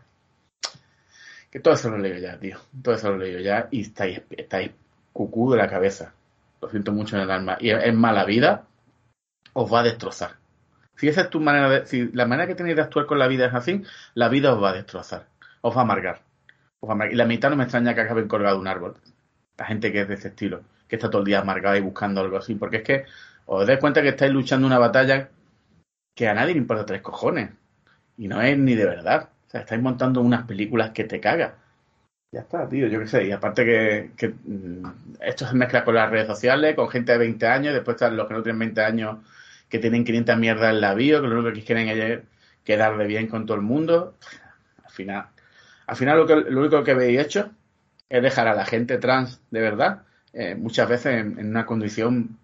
Que todo eso lo leo ya, tío. Todo eso lo leo ya y estáis, estáis cucú de la cabeza. Lo siento mucho en el alma. Y es mala vida, os va a destrozar. Si esa es tu manera de, si la manera que tenéis de actuar con la vida es así, la vida os va a destrozar. Os va a amargar. Os va a. Y la mitad no me extraña que acaben colgado un árbol. La gente que es de ese estilo. Que está todo el día amargada y buscando algo así. Porque es que os dais cuenta que estáis luchando una batalla que a nadie le importa tres cojones. Y no es ni de verdad. O sea, estáis montando unas películas que te cagas. Ya está, tío, yo qué sé. Y aparte que, mm, esto se mezcla con las redes sociales, con gente de 20 años, después están los que no tienen 20 años que tienen 500 mierdas en la bio, que lo único que quieren es quedar de bien con todo el mundo. Al final, al final lo, que, lo único que habéis hecho es dejar a la gente trans de verdad, eh, muchas veces en una condición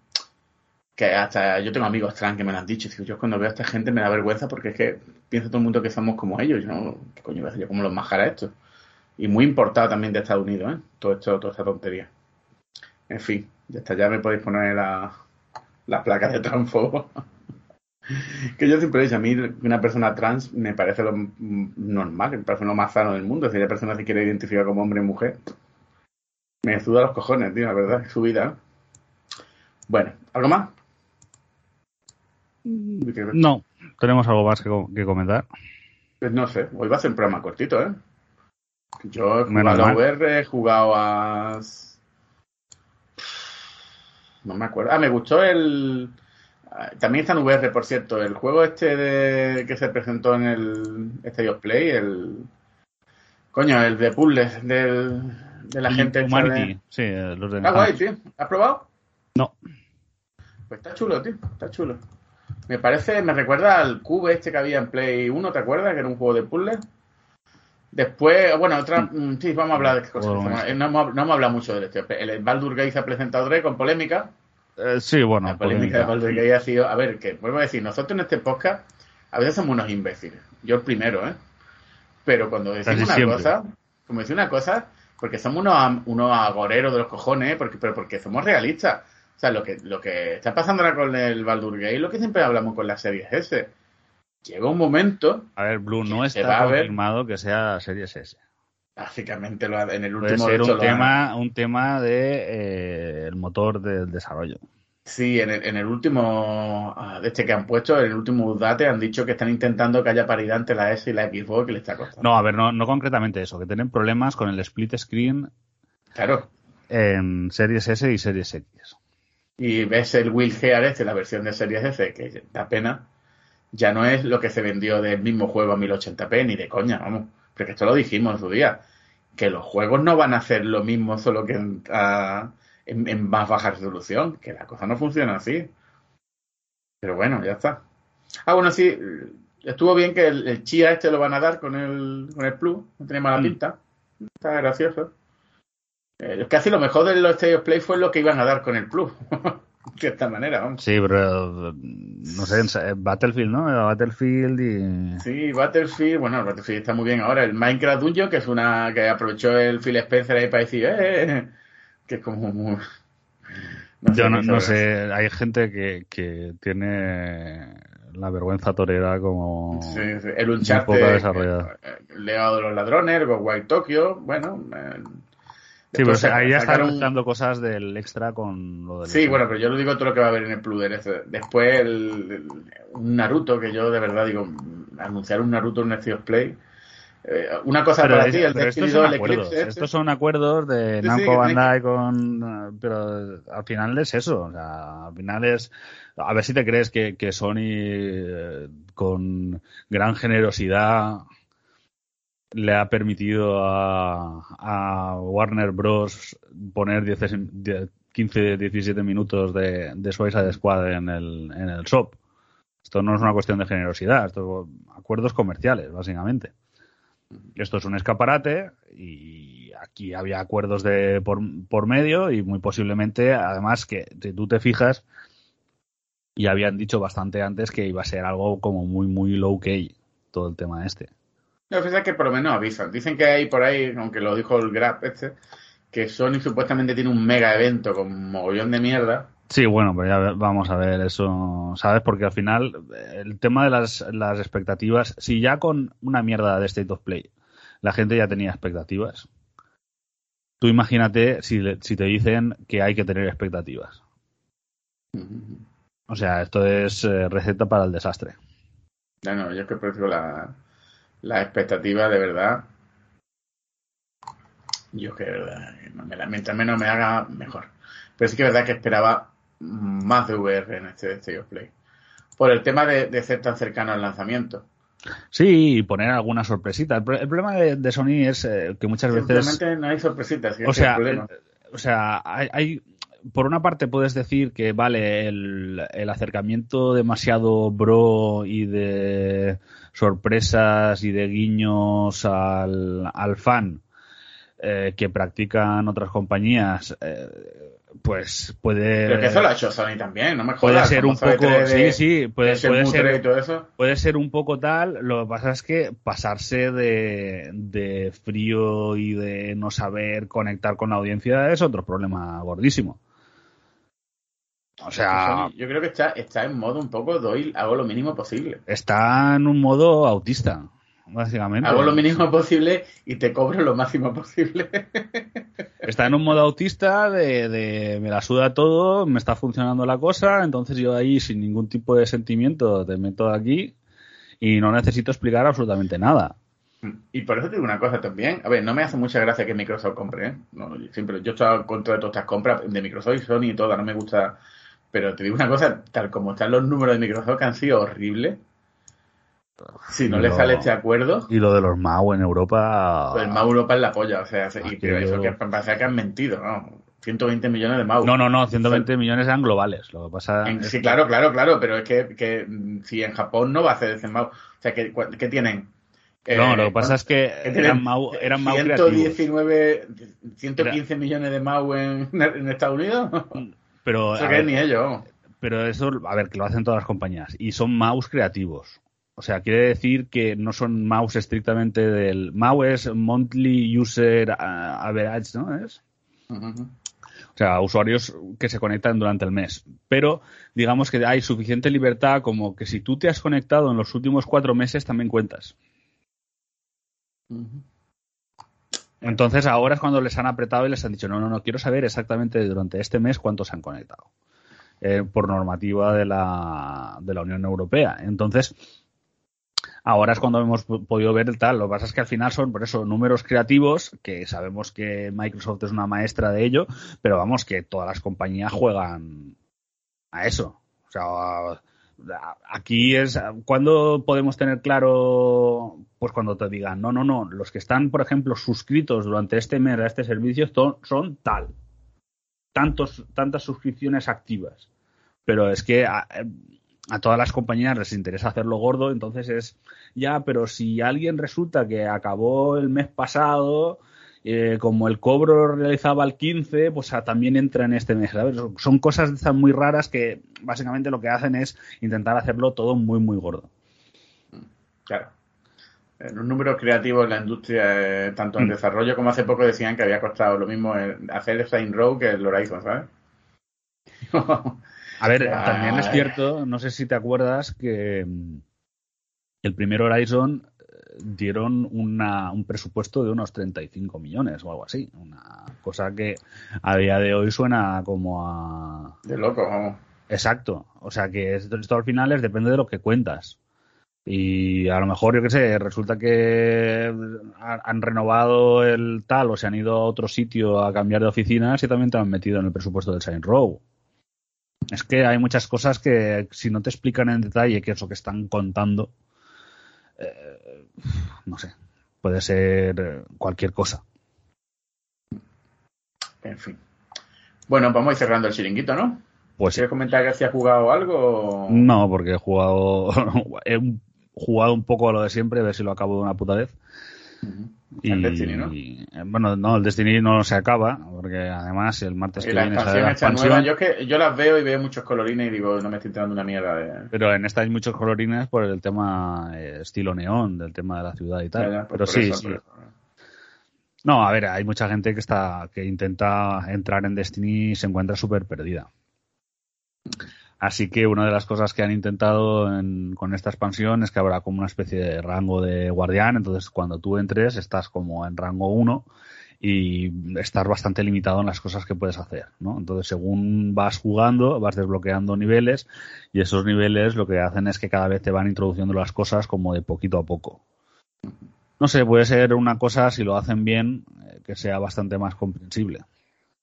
que hasta yo tengo amigos trans que me lo han dicho. Yo cuando veo a esta gente me da vergüenza porque es que piensa todo el mundo que somos como ellos. Yo, no, ¿Qué coño voy a hacer yo? ¿Cómo los majara esto? Y muy importado también de Estados Unidos, ¿eh? Todo esto, toda esta tontería. En fin, ya está, ya me podéis poner la, la placa de transfobo. que yo siempre he dicho, a mí una persona trans me parece lo normal, me parece lo más sano del mundo. Si la persona se quiere identificar como hombre o mujer, me suda los cojones, tío, la verdad, es su vida. ¿eh? Bueno, ¿algo más? No, tenemos algo más que, co- que comentar. Pues no sé, hoy va a ser un programa cortito, ¿eh? Yo he Menos jugado a. VR, he jugado a... No me acuerdo. Ah, me gustó el... ah, También está en VR, por cierto, el juego este de... que se presentó en el Stereo Play, el... Coño, el de puzzles del... de la gente... esta de- Humanity, sí, los de Está guay, tío. ¿Has probado? No. Pues está chulo, tío. Está chulo. Me parece, me recuerda al Cube este que había en Play 1, ¿te acuerdas? Que era un juego de puzzles. Después, bueno, otra. mm, Sí, vamos a hablar de cosas. Bueno, No hemos, no hemos hablado mucho de este. El Baldur Gate se ha presentado vez con polémica. Eh, sí, bueno, la polémica de polémica. Baldur Gate ha sido. A ver, que vuelvo a decir, nosotros en este podcast a veces somos unos imbéciles. Yo el primero, ¿eh? Pero cuando decimos Casi una siempre. cosa, como decir una cosa, porque somos unos, unos agoreros de los cojones, ¿eh? porque, pero porque somos realistas. O sea, lo que, lo que está pasando ahora con el Baldur Gate, lo que siempre hablamos con las series S. Llega un momento, A ver, Blue, no está ver- confirmado que sea Series S. básicamente lo en el Puede último ser de hecho, un tema, un tema de eh, el motor del desarrollo. Sí, en el, en el último ah, de este que han puesto, en el último date han dicho que están intentando que haya paridad entre la S y la Xbox que le está costando. No, a ver, no, no concretamente eso, que tienen problemas con el split screen Claro. en Series S y Series X. Y ves el Will Gear este, la versión de Series S, que da pena, ya no es lo que se vendió del mismo juego a 1080p, ni de coña, vamos. Porque esto lo dijimos en su día. Que los juegos no van a hacer lo mismo solo que en, a- en- en más baja resolución. Que la cosa no funciona así. Pero bueno, ya está. Ah, bueno, sí. Estuvo bien que el, el Chia este lo van a dar con el, con el Plus. No tenía mala Mm. pinta. Está gracioso. Eh, casi lo mejor de los State of Play fue lo que iban a dar con el Plus. de esta manera, vamos. Sí, pero eh, no sé, eh, Battlefield, ¿no? Battlefield y... Sí, Battlefield, bueno, el Battlefield está muy bien ahora. El Minecraft Dungeon, que es una que aprovechó el Phil Spencer ahí para decir, eh, que es como muy... Yo no, no sé, hay gente que, que tiene la vergüenza torera como Sí, sí. El Uncharted, poco desarrollada. eh, el legado de los ladrones, el Ghostwire Tokyo, bueno. eh, Sí, pero ahí ya están mezclando cosas del extra con lo del Sí, bueno, pero yo lo digo todo lo que va a haber en el Plus. Después, el, un Naruto, que yo de verdad digo, anunciar un Naruto en un of Play. Eh, una cosa pero, para ti, el Destiny estos 2, son el acuerdos. Eclipse. Estos son acuerdos de Sí, Namco Bandai con. Pero al final es eso. O sea, al final es. A ver si te crees que, que Sony, eh, con gran generosidad, le ha permitido a, a Warner Bros. poner 10 10 15, 17 minutos de, de Suicide Squad en el, en el shop. Esto no es una cuestión de generosidad, esto es acuerdos comerciales, básicamente. Esto es un escaparate y aquí había acuerdos de por, medio y muy posiblemente, además que si tú te fijas, y habían dicho bastante antes que iba a ser algo como muy, muy low key todo el tema este. No, fíjate que por lo menos avisan. Dicen que hay por ahí, aunque lo dijo el Grab este, que Sony supuestamente tiene un mega evento con mogollón de mierda. Sí, bueno, pero ya ve- vamos a ver eso, ¿sabes? Porque al final el tema de las, las expectativas, si ya con una mierda de State of Play la gente ya tenía expectativas, tú imagínate si, si te dicen que hay que tener expectativas. O sea, esto es eh, receta para el desastre. No, no, yo es que prefiero la, la expectativa de verdad. Yo que de verdad, no me la- mientras menos me haga, mejor. Pero sí que es verdad que esperaba más de VR en este State of Play. Por el tema de, de ser tan cercano al lanzamiento. Sí, y poner alguna sorpresita. El, pro- el problema de, de Sony es eh, que muchas veces... No hay sorpresitas. O el sea, eh, o sea, hay, hay- por una parte puedes decir que vale el, el acercamiento demasiado bro y de sorpresas y de guiños al, al fan eh, que practican otras compañías, eh, pues puede Pero que eso lo ha hecho Sony también, no me puede ser un poco 3 de- sí sí puede, de puede Shenmue 3 ser y todo eso. puede ser un poco tal, lo que pasa es que pasarse de, de frío y de no saber conectar con la audiencia es otro problema gordísimo. O sea, Sony, yo creo que está, está en modo un poco doy, hago lo mínimo posible. está en un modo autista, básicamente. Hago lo mínimo posible y te cobro lo máximo posible. Está en un modo autista de, de me la suda todo, me está funcionando la cosa, entonces yo ahí sin ningún tipo de sentimiento te meto aquí y no necesito explicar absolutamente nada. Y por eso te digo una cosa también. A ver, no me hace mucha gracia que Microsoft compre, ¿eh? No, yo siempre, yo estoy en contra de todas estas compras de Microsoft y Sony y todas, no me gusta. Pero te digo una cosa, tal como están los números de Microsoft que han sido horribles, si no Y le sale este acuerdo, Y lo de los MAU en Europa. pues el MAU Europa es la polla. O sea, y pero Aquello- eso que parece que han mentido, ¿no? 120 millones de MAU. No, no, no, 120 millones eran globales. Lo que pasa En- sí, que- claro, claro, claro, pero es que, que si en Japón no va a hacer ese MAU. O sea, cua- ¿qué tienen? Eh, No, lo que pasa es que ¿qué eran MAU, eran MAU creativos. 119, 115 millones de MAU en, en Estados Unidos. Pero, Eso a que ver, ni ellos. pero eso, a ver, que lo hacen todas las compañías. Y son MAUs creativos. O sea, quiere decir que no son MAUs estrictamente del... MAU es Monthly User uh, Average, ¿no? Es? O sea, usuarios que se conectan durante el mes. Pero digamos que hay suficiente libertad como que si tú te has conectado en los últimos cuatro meses también cuentas. Ujú. Entonces ahora es cuando les han apretado y les han dicho, no, no, no, quiero saber exactamente durante este mes cuántos se han conectado. Eh, por normativa de la, de la Unión Europea. Entonces, ahora es cuando hemos podido ver el tal. Lo que pasa es que al final son, por eso, números creativos, que sabemos que Microsoft es una maestra de ello, pero vamos, que todas las compañías juegan a eso. O sea, aquí es cuando podemos tener claro pues cuando te digan no no no los que están por ejemplo suscritos durante este mes a este servicio son, son tal tantos tantas suscripciones activas. Pero es que a, a todas las compañías les interesa hacerlo gordo entonces es ya pero si alguien resulta que acabó el mes pasado eh, como el cobro realizaba el 15, pues ah, también entra en este mes. ¿sabes? Son- cosas muy raras que básicamente lo que hacen es intentar hacerlo todo muy, muy gordo. Claro. Eh, Los números creativos en la industria, eh, tanto en Mm. desarrollo como hace poco decían que había costado lo mismo el- hacer el Saint Row que el Horizon, ¿sabes? A ver, también es cierto, no sé si te acuerdas que el primer Horizon eh, dieron una, un presupuesto de unos 35 millones o algo así. Una cosa que a día de hoy suena como a... De loco, vamos. Exacto. O sea que esto, esto al final es depende de lo que cuentas. Y a lo mejor, yo qué sé, resulta que han han renovado el tal o se han ido a otro sitio a cambiar de oficinas y también te han metido en el presupuesto del Saint Row. Es que hay muchas cosas que si no te explican en detalle qué es lo que están contando, eh, no sé, puede ser eh, cualquier cosa. En fin. Bueno, vamos a ir cerrando el chiringuito, ¿no? Pues sí. ¿Quieres comentar que si has jugado algo? No, porque he jugado, he jugado un poco a lo de siempre, a ver si lo acabo de una puta vez. Ujú. Y, El Destiny, ¿no? y, eh, bueno, no, el Destiny no se acaba, porque además el martes Y que viene sale la expansión. nueva, yo, es que, yo las veo y veo muchos colorines y digo, no me estoy enterando una mierda de... Pero en esta hay muchos colorines por el tema eh, estilo neón, del tema de la ciudad y tal. Ya, ya, pues Pero sí, eso, sí. No, a ver, hay mucha gente que está que intenta entrar en Destiny y se encuentra súper perdida. Así que una de las cosas que han intentado en- con esta expansión es que habrá como una especie de rango de guardián. Entonces, cuando tú entres, estás como en rango 1 y estás bastante limitado en las cosas que puedes hacer, ¿no? Entonces, según vas jugando, vas desbloqueando niveles y esos niveles lo que hacen es que cada vez te van introduciendo las cosas como de poquito a poco. No sé, puede ser una cosa, si lo hacen bien, eh, que sea bastante más comprensible.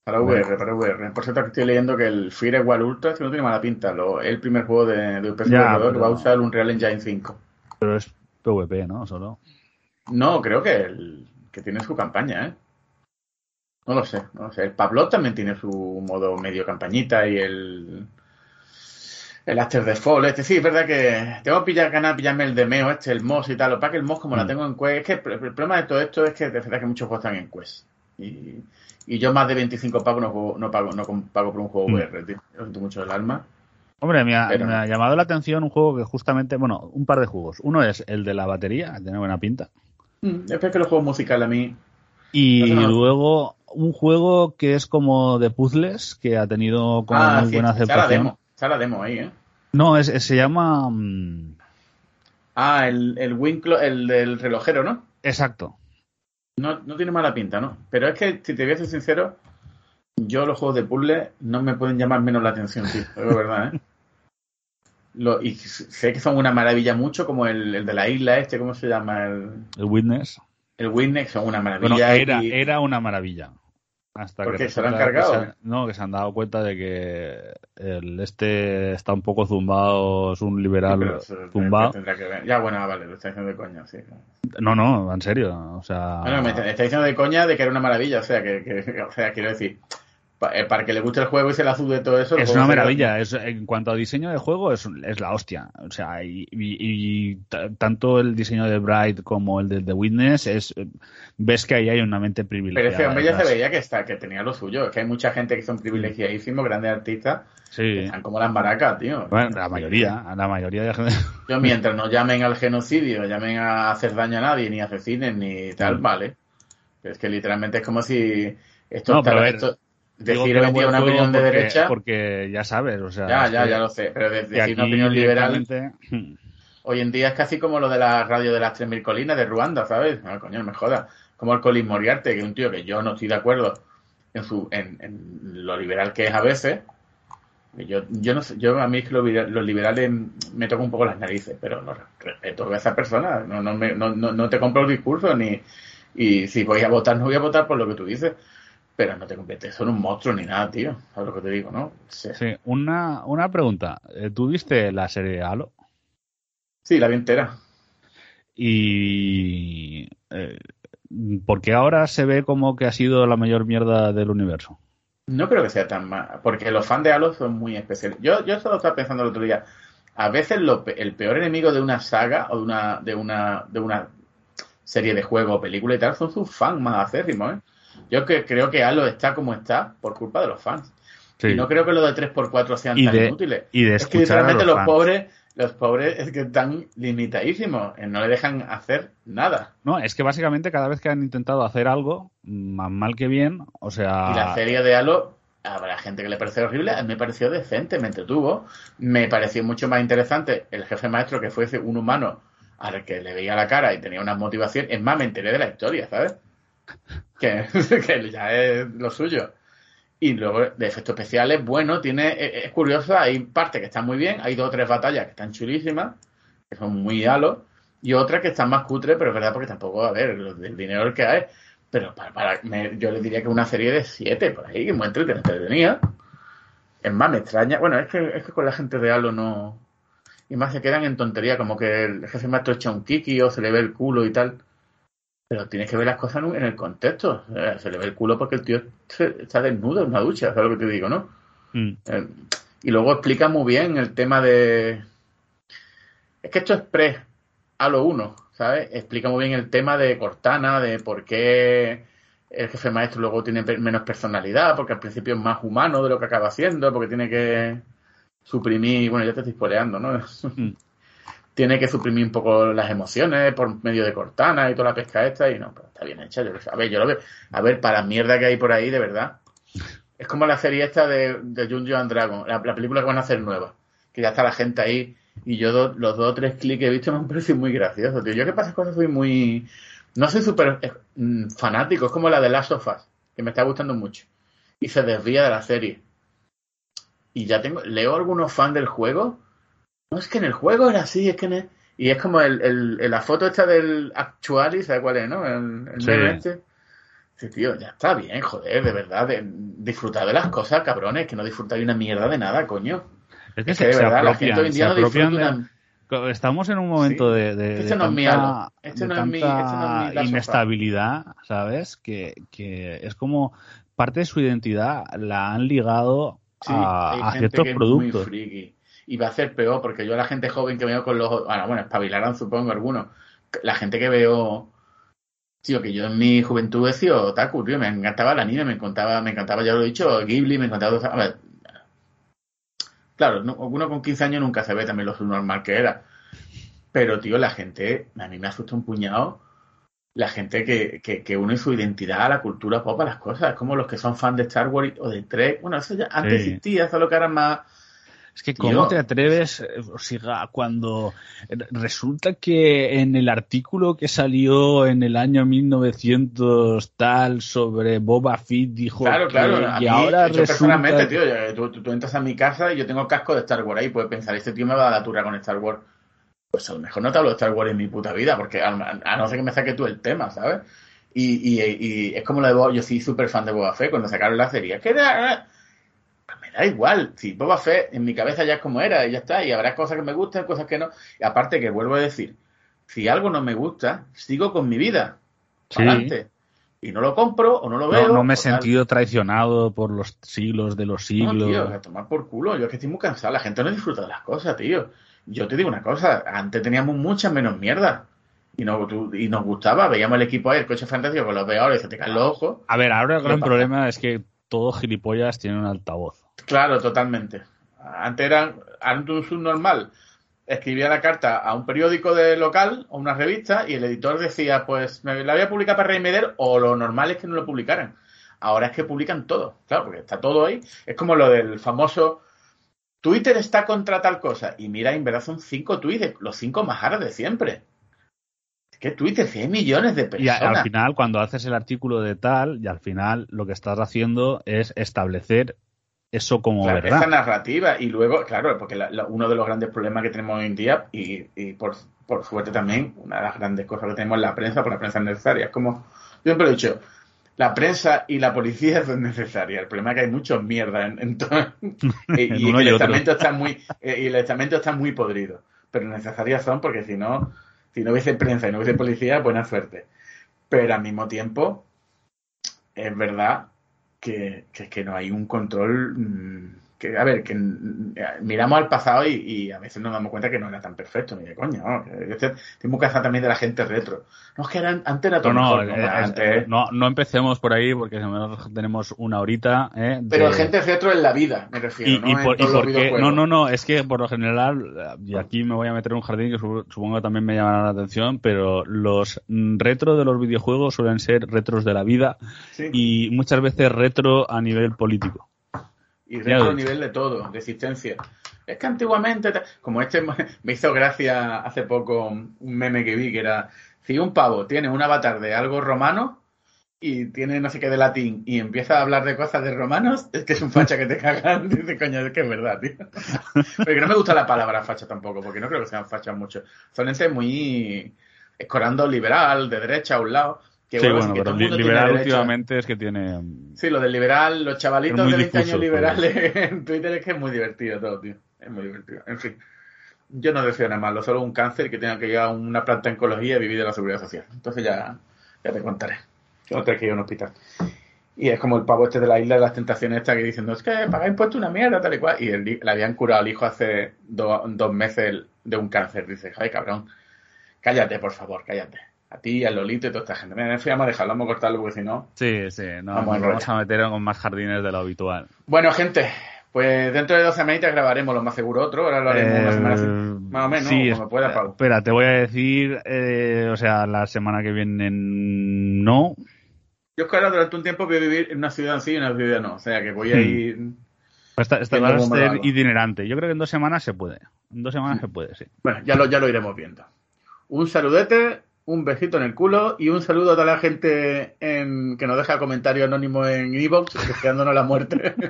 Para VR, para VR. Por cierto, que estoy leyendo que el Firewall Ultra, que no tiene mala pinta, lo, es el primer juego de, de UPC Ya, jugador, pero- va a usar un Unreal Engine 5. Pero es PvP, ¿no? Solo. No, creo que, el, que tiene su campaña, ¿eh? No lo sé, no lo sé. El Pablo también tiene su modo medio campañita y el. El After the Fall, este sí, es verdad que tengo que pillar ganas de pillarme el Demeo, este, el MOS y tal. Lo que pasa es que el MOS, como la Mm. tengo en Quest, es que el, el problema de todo esto es que de verdad que muchos juegos están en Quest. Y, y yo más de 25 pavos no, juego- no pago no pago por un juego Mm. VR, tío. Lo siento mucho del alma. Hombre, me ha, Pero- me ha llamado la atención un juego que justamente, bueno, un par de juegos. Uno es el de la batería, tiene buena pinta. Mm, Es que los juegos musicales a mí. Y no- luego un juego que es como de puzzles, que ha tenido como ah, muy sí, buena está la aceptación. demo. Está la demo ahí, ¿eh? No, es, es- se llama... mm, Ah, el, el Winklo, el del relojero, ¿no? exacto. No, no tiene mala pinta, ¿no? Pero es que, si te voy a ser sincero, yo los juegos de puzzle no me pueden llamar menos la atención, tío. Es verdad, ¿eh? Lo- y sé que son una maravilla mucho, como el, el de la isla este, ¿cómo se llama? El, El Witness. el Witness, son una Bueno, maravilla. era, y- era una maravilla. Hasta ¿Por que? ¿Se lo han que cargado? se- no, que se han dado cuenta de que el este está un poco zumbado, es un liberal eso zumbado. que. Ya, bueno, ah, vale, lo está diciendo de coña, sí. No, no, en serio. O sea, Bueno, me está, está diciendo de coña de que era una maravilla, o sea, que, que- o sea, quiero decir, para que le guste el juego y se la sube todo eso. es una maravilla. Es, en cuanto a diseño de juego, es, es la hostia. O sea, y, y- y t- tanto el diseño de Bright como el de The Witness, es, ves que ahí hay una mente Pero privilegiada. ese hombre ya se veía que está, que tenía lo suyo. Es que hay mucha gente que son privilegiadísimos, grandes artistas, que Sí. están como las maracas, tío. Bueno, la mayoría, la mayoría de la gente. Yo mientras no llamen al genocidio, llamen a hacer daño a nadie, ni asesinen, ni tal, vale. Pero es que literalmente es como si esto, No, pero tal- a esto- decir buen una opinión de porque- derecha, Porque ya sabes, o sea. ya, ya, ya lo sé, pero de- decir una opinión liberal Hoy en día es casi como lo de la radio de las 3.000 colinas de Ruanda, ¿sabes? No, coño, no me jodas. Como el Colin Moriarty, que es un tío que yo no estoy de acuerdo en su en, en lo liberal que es a veces. Yo, yo no sé, yo a mí es que los, los liberales me tocan un poco las narices, pero no respeto a esa persona, no, no, me- no, no, no te compro el discurso ni y si voy a votar, no voy a votar por lo que tú dices, pero no te conviertes en un monstruo ni nada, tío, ¿sabes lo que te digo, no? Sí, Sí, una, una pregunta. Eh, ¿Tú viste la serie Halo? sí la vi entera. Y. Eh, ¿Por qué ahora se ve como que ha sido la mayor mierda del universo? No creo que sea tan mal, porque los fans de Halo son muy especiales. Yo, yo solo estaba pensando el otro día. A veces lo el peor enemigo de una saga o de una, de una, de una serie de juego o película y tal son sus fans más acérrimos, ¿eh? Yo que, creo que Halo está como está por culpa de los fans. Sí. Y no creo que lo de 3x4 sean Y tan de- inútiles. y de es que literalmente los pobres, los pobres es que están limitadísimos, eh, no le dejan hacer nada. No, es que básicamente cada vez que han intentado hacer algo, más mal que bien, o sea. Y la serie de Halo habrá gente que le parece horrible, a mí me pareció decente, me entretuvo. Me pareció mucho más interesante el jefe maestro que fuese un humano al que le veía la cara y tenía una motivación. Es más, me enteré de la historia, ¿sabes? Que, que ya es lo suyo. Y luego de efectos especiales, bueno, tiene, es, es curioso, hay partes que están muy bien, hay dos o tres batallas que están chulísimas, que son muy halo, y otras que están más cutres, pero es verdad porque tampoco, a ver, el dinero que hay. Pero para, para- yo le diría que una serie de siete por ahí, que muy entretenida. Es más, me extraña. Bueno, es que, es que con la gente de Halo no. Y más se quedan en tontería, como que el jefe maestro echa un kiki o se le ve el culo y tal. Pero tienes que ver las cosas en el contexto. Se le ve el culo porque el tío está desnudo en una ducha, ¿sabes lo que te digo, no? Mm. Eh, y luego explica muy bien el tema de. Es que esto es pre Halo 1, ¿sabes? Explica muy bien el tema de Cortana, de por qué el jefe maestro luego tiene menos personalidad, porque al principio es más humano de lo que acaba haciendo, porque tiene que suprimir. Bueno, ya te estoy spoileando, ¿no? Tiene que suprimir un poco las emociones por medio de Cortana y toda la pesca esta, y no, pero está bien hecha. Yo, a ver, yo lo veo. A ver, para la mierda que hay por ahí, de verdad. Es como la serie esta de, Junjo and Dragon, la, la película que van a hacer nueva. Que ya está la gente ahí. Y yo los dos o tres clics que he visto me han parecido muy graciosos. Yo que pasa cosas soy muy... No soy súper eh, mm, fanático, es como la de Last of Us, que me está gustando mucho. Y se desvía de la serie. Y ya tengo... Leo algunos fans del juego. No, es que en el juego era así, es que en el- Y es como el, la foto esta del Actuali, ¿sabes cuál es, no? El, el Sí. meme este. Sí, tío, ya está bien, joder, de verdad. de- disfrutad de las cosas, cabrones, que no disfrutáis una mierda de nada, coño. Es que Es que de se verdad, la gente hoy en se día no disfruta de- una- Estamos en un momento Sí. de, de- Este de no es mi tanta. Este de no mi- este no inestabilidad, ¿sabes? Que, que es como parte de su identidad la han ligado Sí, a, ciertos productos. muy friki. Y va a ser peor, porque yo a la gente joven que veo con los ojos, bueno, bueno, espabilarán supongo algunos. La gente que veo, tío, que yo en mi juventud he sido otaku, tío, me encantaba el anime, me encantaba, me encantaba, ya lo he dicho, Ghibli, me encantaba, a ver, claro, no- uno con 15 años nunca se ve también lo normal que era. Pero, tío, la gente, a mí me asusta un puñado la gente que, que, que une su identidad a la cultura pop, a las cosas. Es como los que son fans de Star Wars o de Trek. Bueno, eso ya antes Sí. existía, solo que ahora más... Es que cómo te atreves, eh, o sea, cuando resulta que en el artículo que salió en el año 1900 tal sobre Boba Fett dijo Claro, que- claro. A y mí, ahora yo resulta personalmente, tío, tú, tú- tú entras a mi casa y yo tengo casco de Star Wars ahí, puedes pensar, este tío me va a dar la turra con Star Wars. Pues a lo mejor no te hablo de Star Wars en mi puta vida, porque a, a no ser que me saque tú el tema, ¿sabes? Y, y, y es como lo de Boba, yo soy súper fan de Boba Fett cuando sacaron la serie. Que me da igual, si Boba Fett en mi cabeza ya es como era y ya está, y habrá cosas que me gustan, cosas que no. Y aparte que vuelvo a decir, si algo no me gusta, sigo con mi vida. Sí. Adelante. Y no lo compro o no lo veo. no, no me he tal. sentido traicionado por los siglos de los No, siglos. tío, a tomar por culo. Yo es que estoy muy cansado. La gente no disfruta de las cosas, tío. Yo te digo una cosa. Antes teníamos muchas menos mierda. Y, no, tú- y nos gustaba. Veíamos el equipo ahí, el coche fantástico con los peores, se te caen los ojos. A ver, ahora el ¿Qué gran problema es que todo gilipollas tiene un altavoz. Claro, totalmente. Antes eran, antes un subnormal escribía la carta a un periódico de local o una revista y el editor decía, pues me la voy a publicar para Reimeter o lo normal es que no lo publicaran. Ahora es que publican todo, claro, porque está todo ahí. Es como lo del famoso Twitter está contra tal cosa. Y mira, en verdad son cinco tweets, los cinco más raros de siempre. Que Twitter, si hay millones de Y personas. al final, cuando haces el artículo de tal, y al final lo que estás haciendo es establecer eso como Claro, verdad. esa narrativa y luego, claro, porque la- la- uno de los grandes problemas que tenemos hoy en día y, y por, por suerte también, una de las grandes cosas que tenemos es la prensa, porque la prensa es necesaria. Es como, yo siempre he dicho, la prensa y la policía son necesarias. El problema es que hay mucho mierda en, en todo. y, y el estamento está muy, eh, y el estamento está muy podrido. Pero necesarias son porque si no, si no hubiese prensa y no hubiese policía, buena suerte. Pero al mismo tiempo, es verdad que, que, que no hay un control. mm, que, a ver, que mm, miramos al pasado y, y a veces nos damos cuenta que no era tan perfecto, ni de coña. ¿no? Que estoy muy cansado también de la gente retro. No, es que eran, antes era todo No, no, mejor, ¿no? eh, es- Antes- no, no empecemos por ahí porque tenemos una horita. ¿eh? de- pero gente retro en la vida, me refiero. y, no y por, y porque- no, no, no, es que por lo general, y aquí me voy a meter en un jardín que su- supongo que también me llamará la atención, pero los retro de los videojuegos suelen ser retros de la vida Sí. y muchas veces retro a nivel político. Y he dicho. nivel de todo, de existencia. Es que antiguamente, como este me hizo gracia hace poco un meme que vi que era, si un pavo tiene un avatar de algo romano y tiene no sé qué de latín y empieza a hablar de cosas de romanos, es que es un facha que te cagan. Dice, coño, es que es verdad, tío. Pero que no me gusta la palabra facha tampoco, porque no creo que sean fachas mucho. Son gente muy escorando liberal, de derecha a un lado. Que sí, bueno, bueno, pero liberal últimamente es que tiene... mm, Sí, lo del liberal, los chavalitos de 20 años liberales en Twitter es que es muy divertido todo, tío. Es muy divertido. En fin, yo no deseo nada malo, solo un cáncer que tenga que ir a una planta de oncología y vivir de la seguridad social. Entonces ya, ya te contaré. No tengo que ir a un hospital. Y es como el pavo este de la isla de las tentaciones esta que dicen, no, es que pagáis impuestos una mierda, tal y cual. Y el le habían curado al hijo hace do- dos meses de un cáncer. Dice, ay, cabrón, cállate, por favor, cállate. A ti, al Lolito y toda esta gente. Mira, en fin, vamos a dejarlo, vamos a cortarlo porque si no... Sí, sí, no, Vamos a nos vamos a meter con más jardines de lo habitual. Bueno, gente, pues dentro de 12 semanitas grabaremos lo más seguro otro. Ahora lo haremos una semana así, Eh, más o menos, sí, como pueda, Pau. Espera, te voy a decir, eh, o sea, la semana que viene no. Yo es que ahora durante un tiempo voy a vivir en una ciudad sí y en una ciudad no. O sea que voy a Hmm. ir. Esta, esta va a ser itinerante. Yo creo que en dos semanas se puede. En dos semanas se puede, sí. Bueno, ya lo, ya lo iremos viendo. Un saludete, un besito en el culo y un saludo a toda la gente en, que nos deja comentario anónimo en Evox, deseándonos la muerte.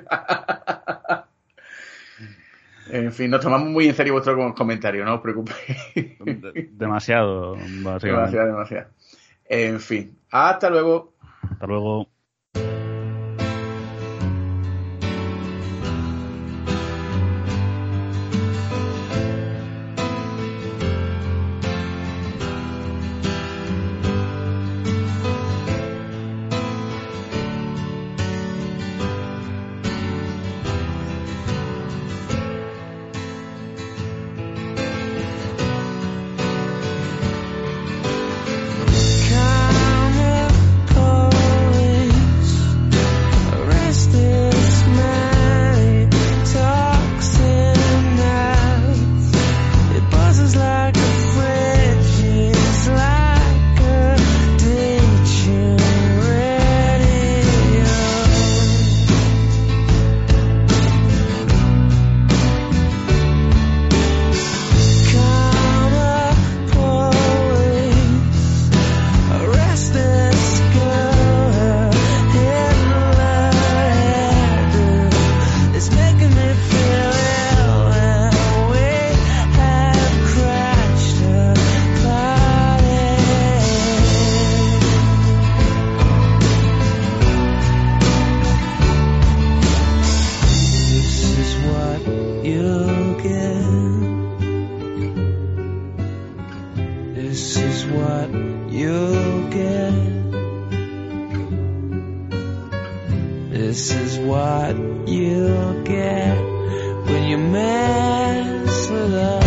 en fin, nos tomamos muy en serio vuestro comentario, no os preocupéis. De- Demasiado, básicamente. demasiado, demasiado. En fin, hasta luego. Hasta luego. love.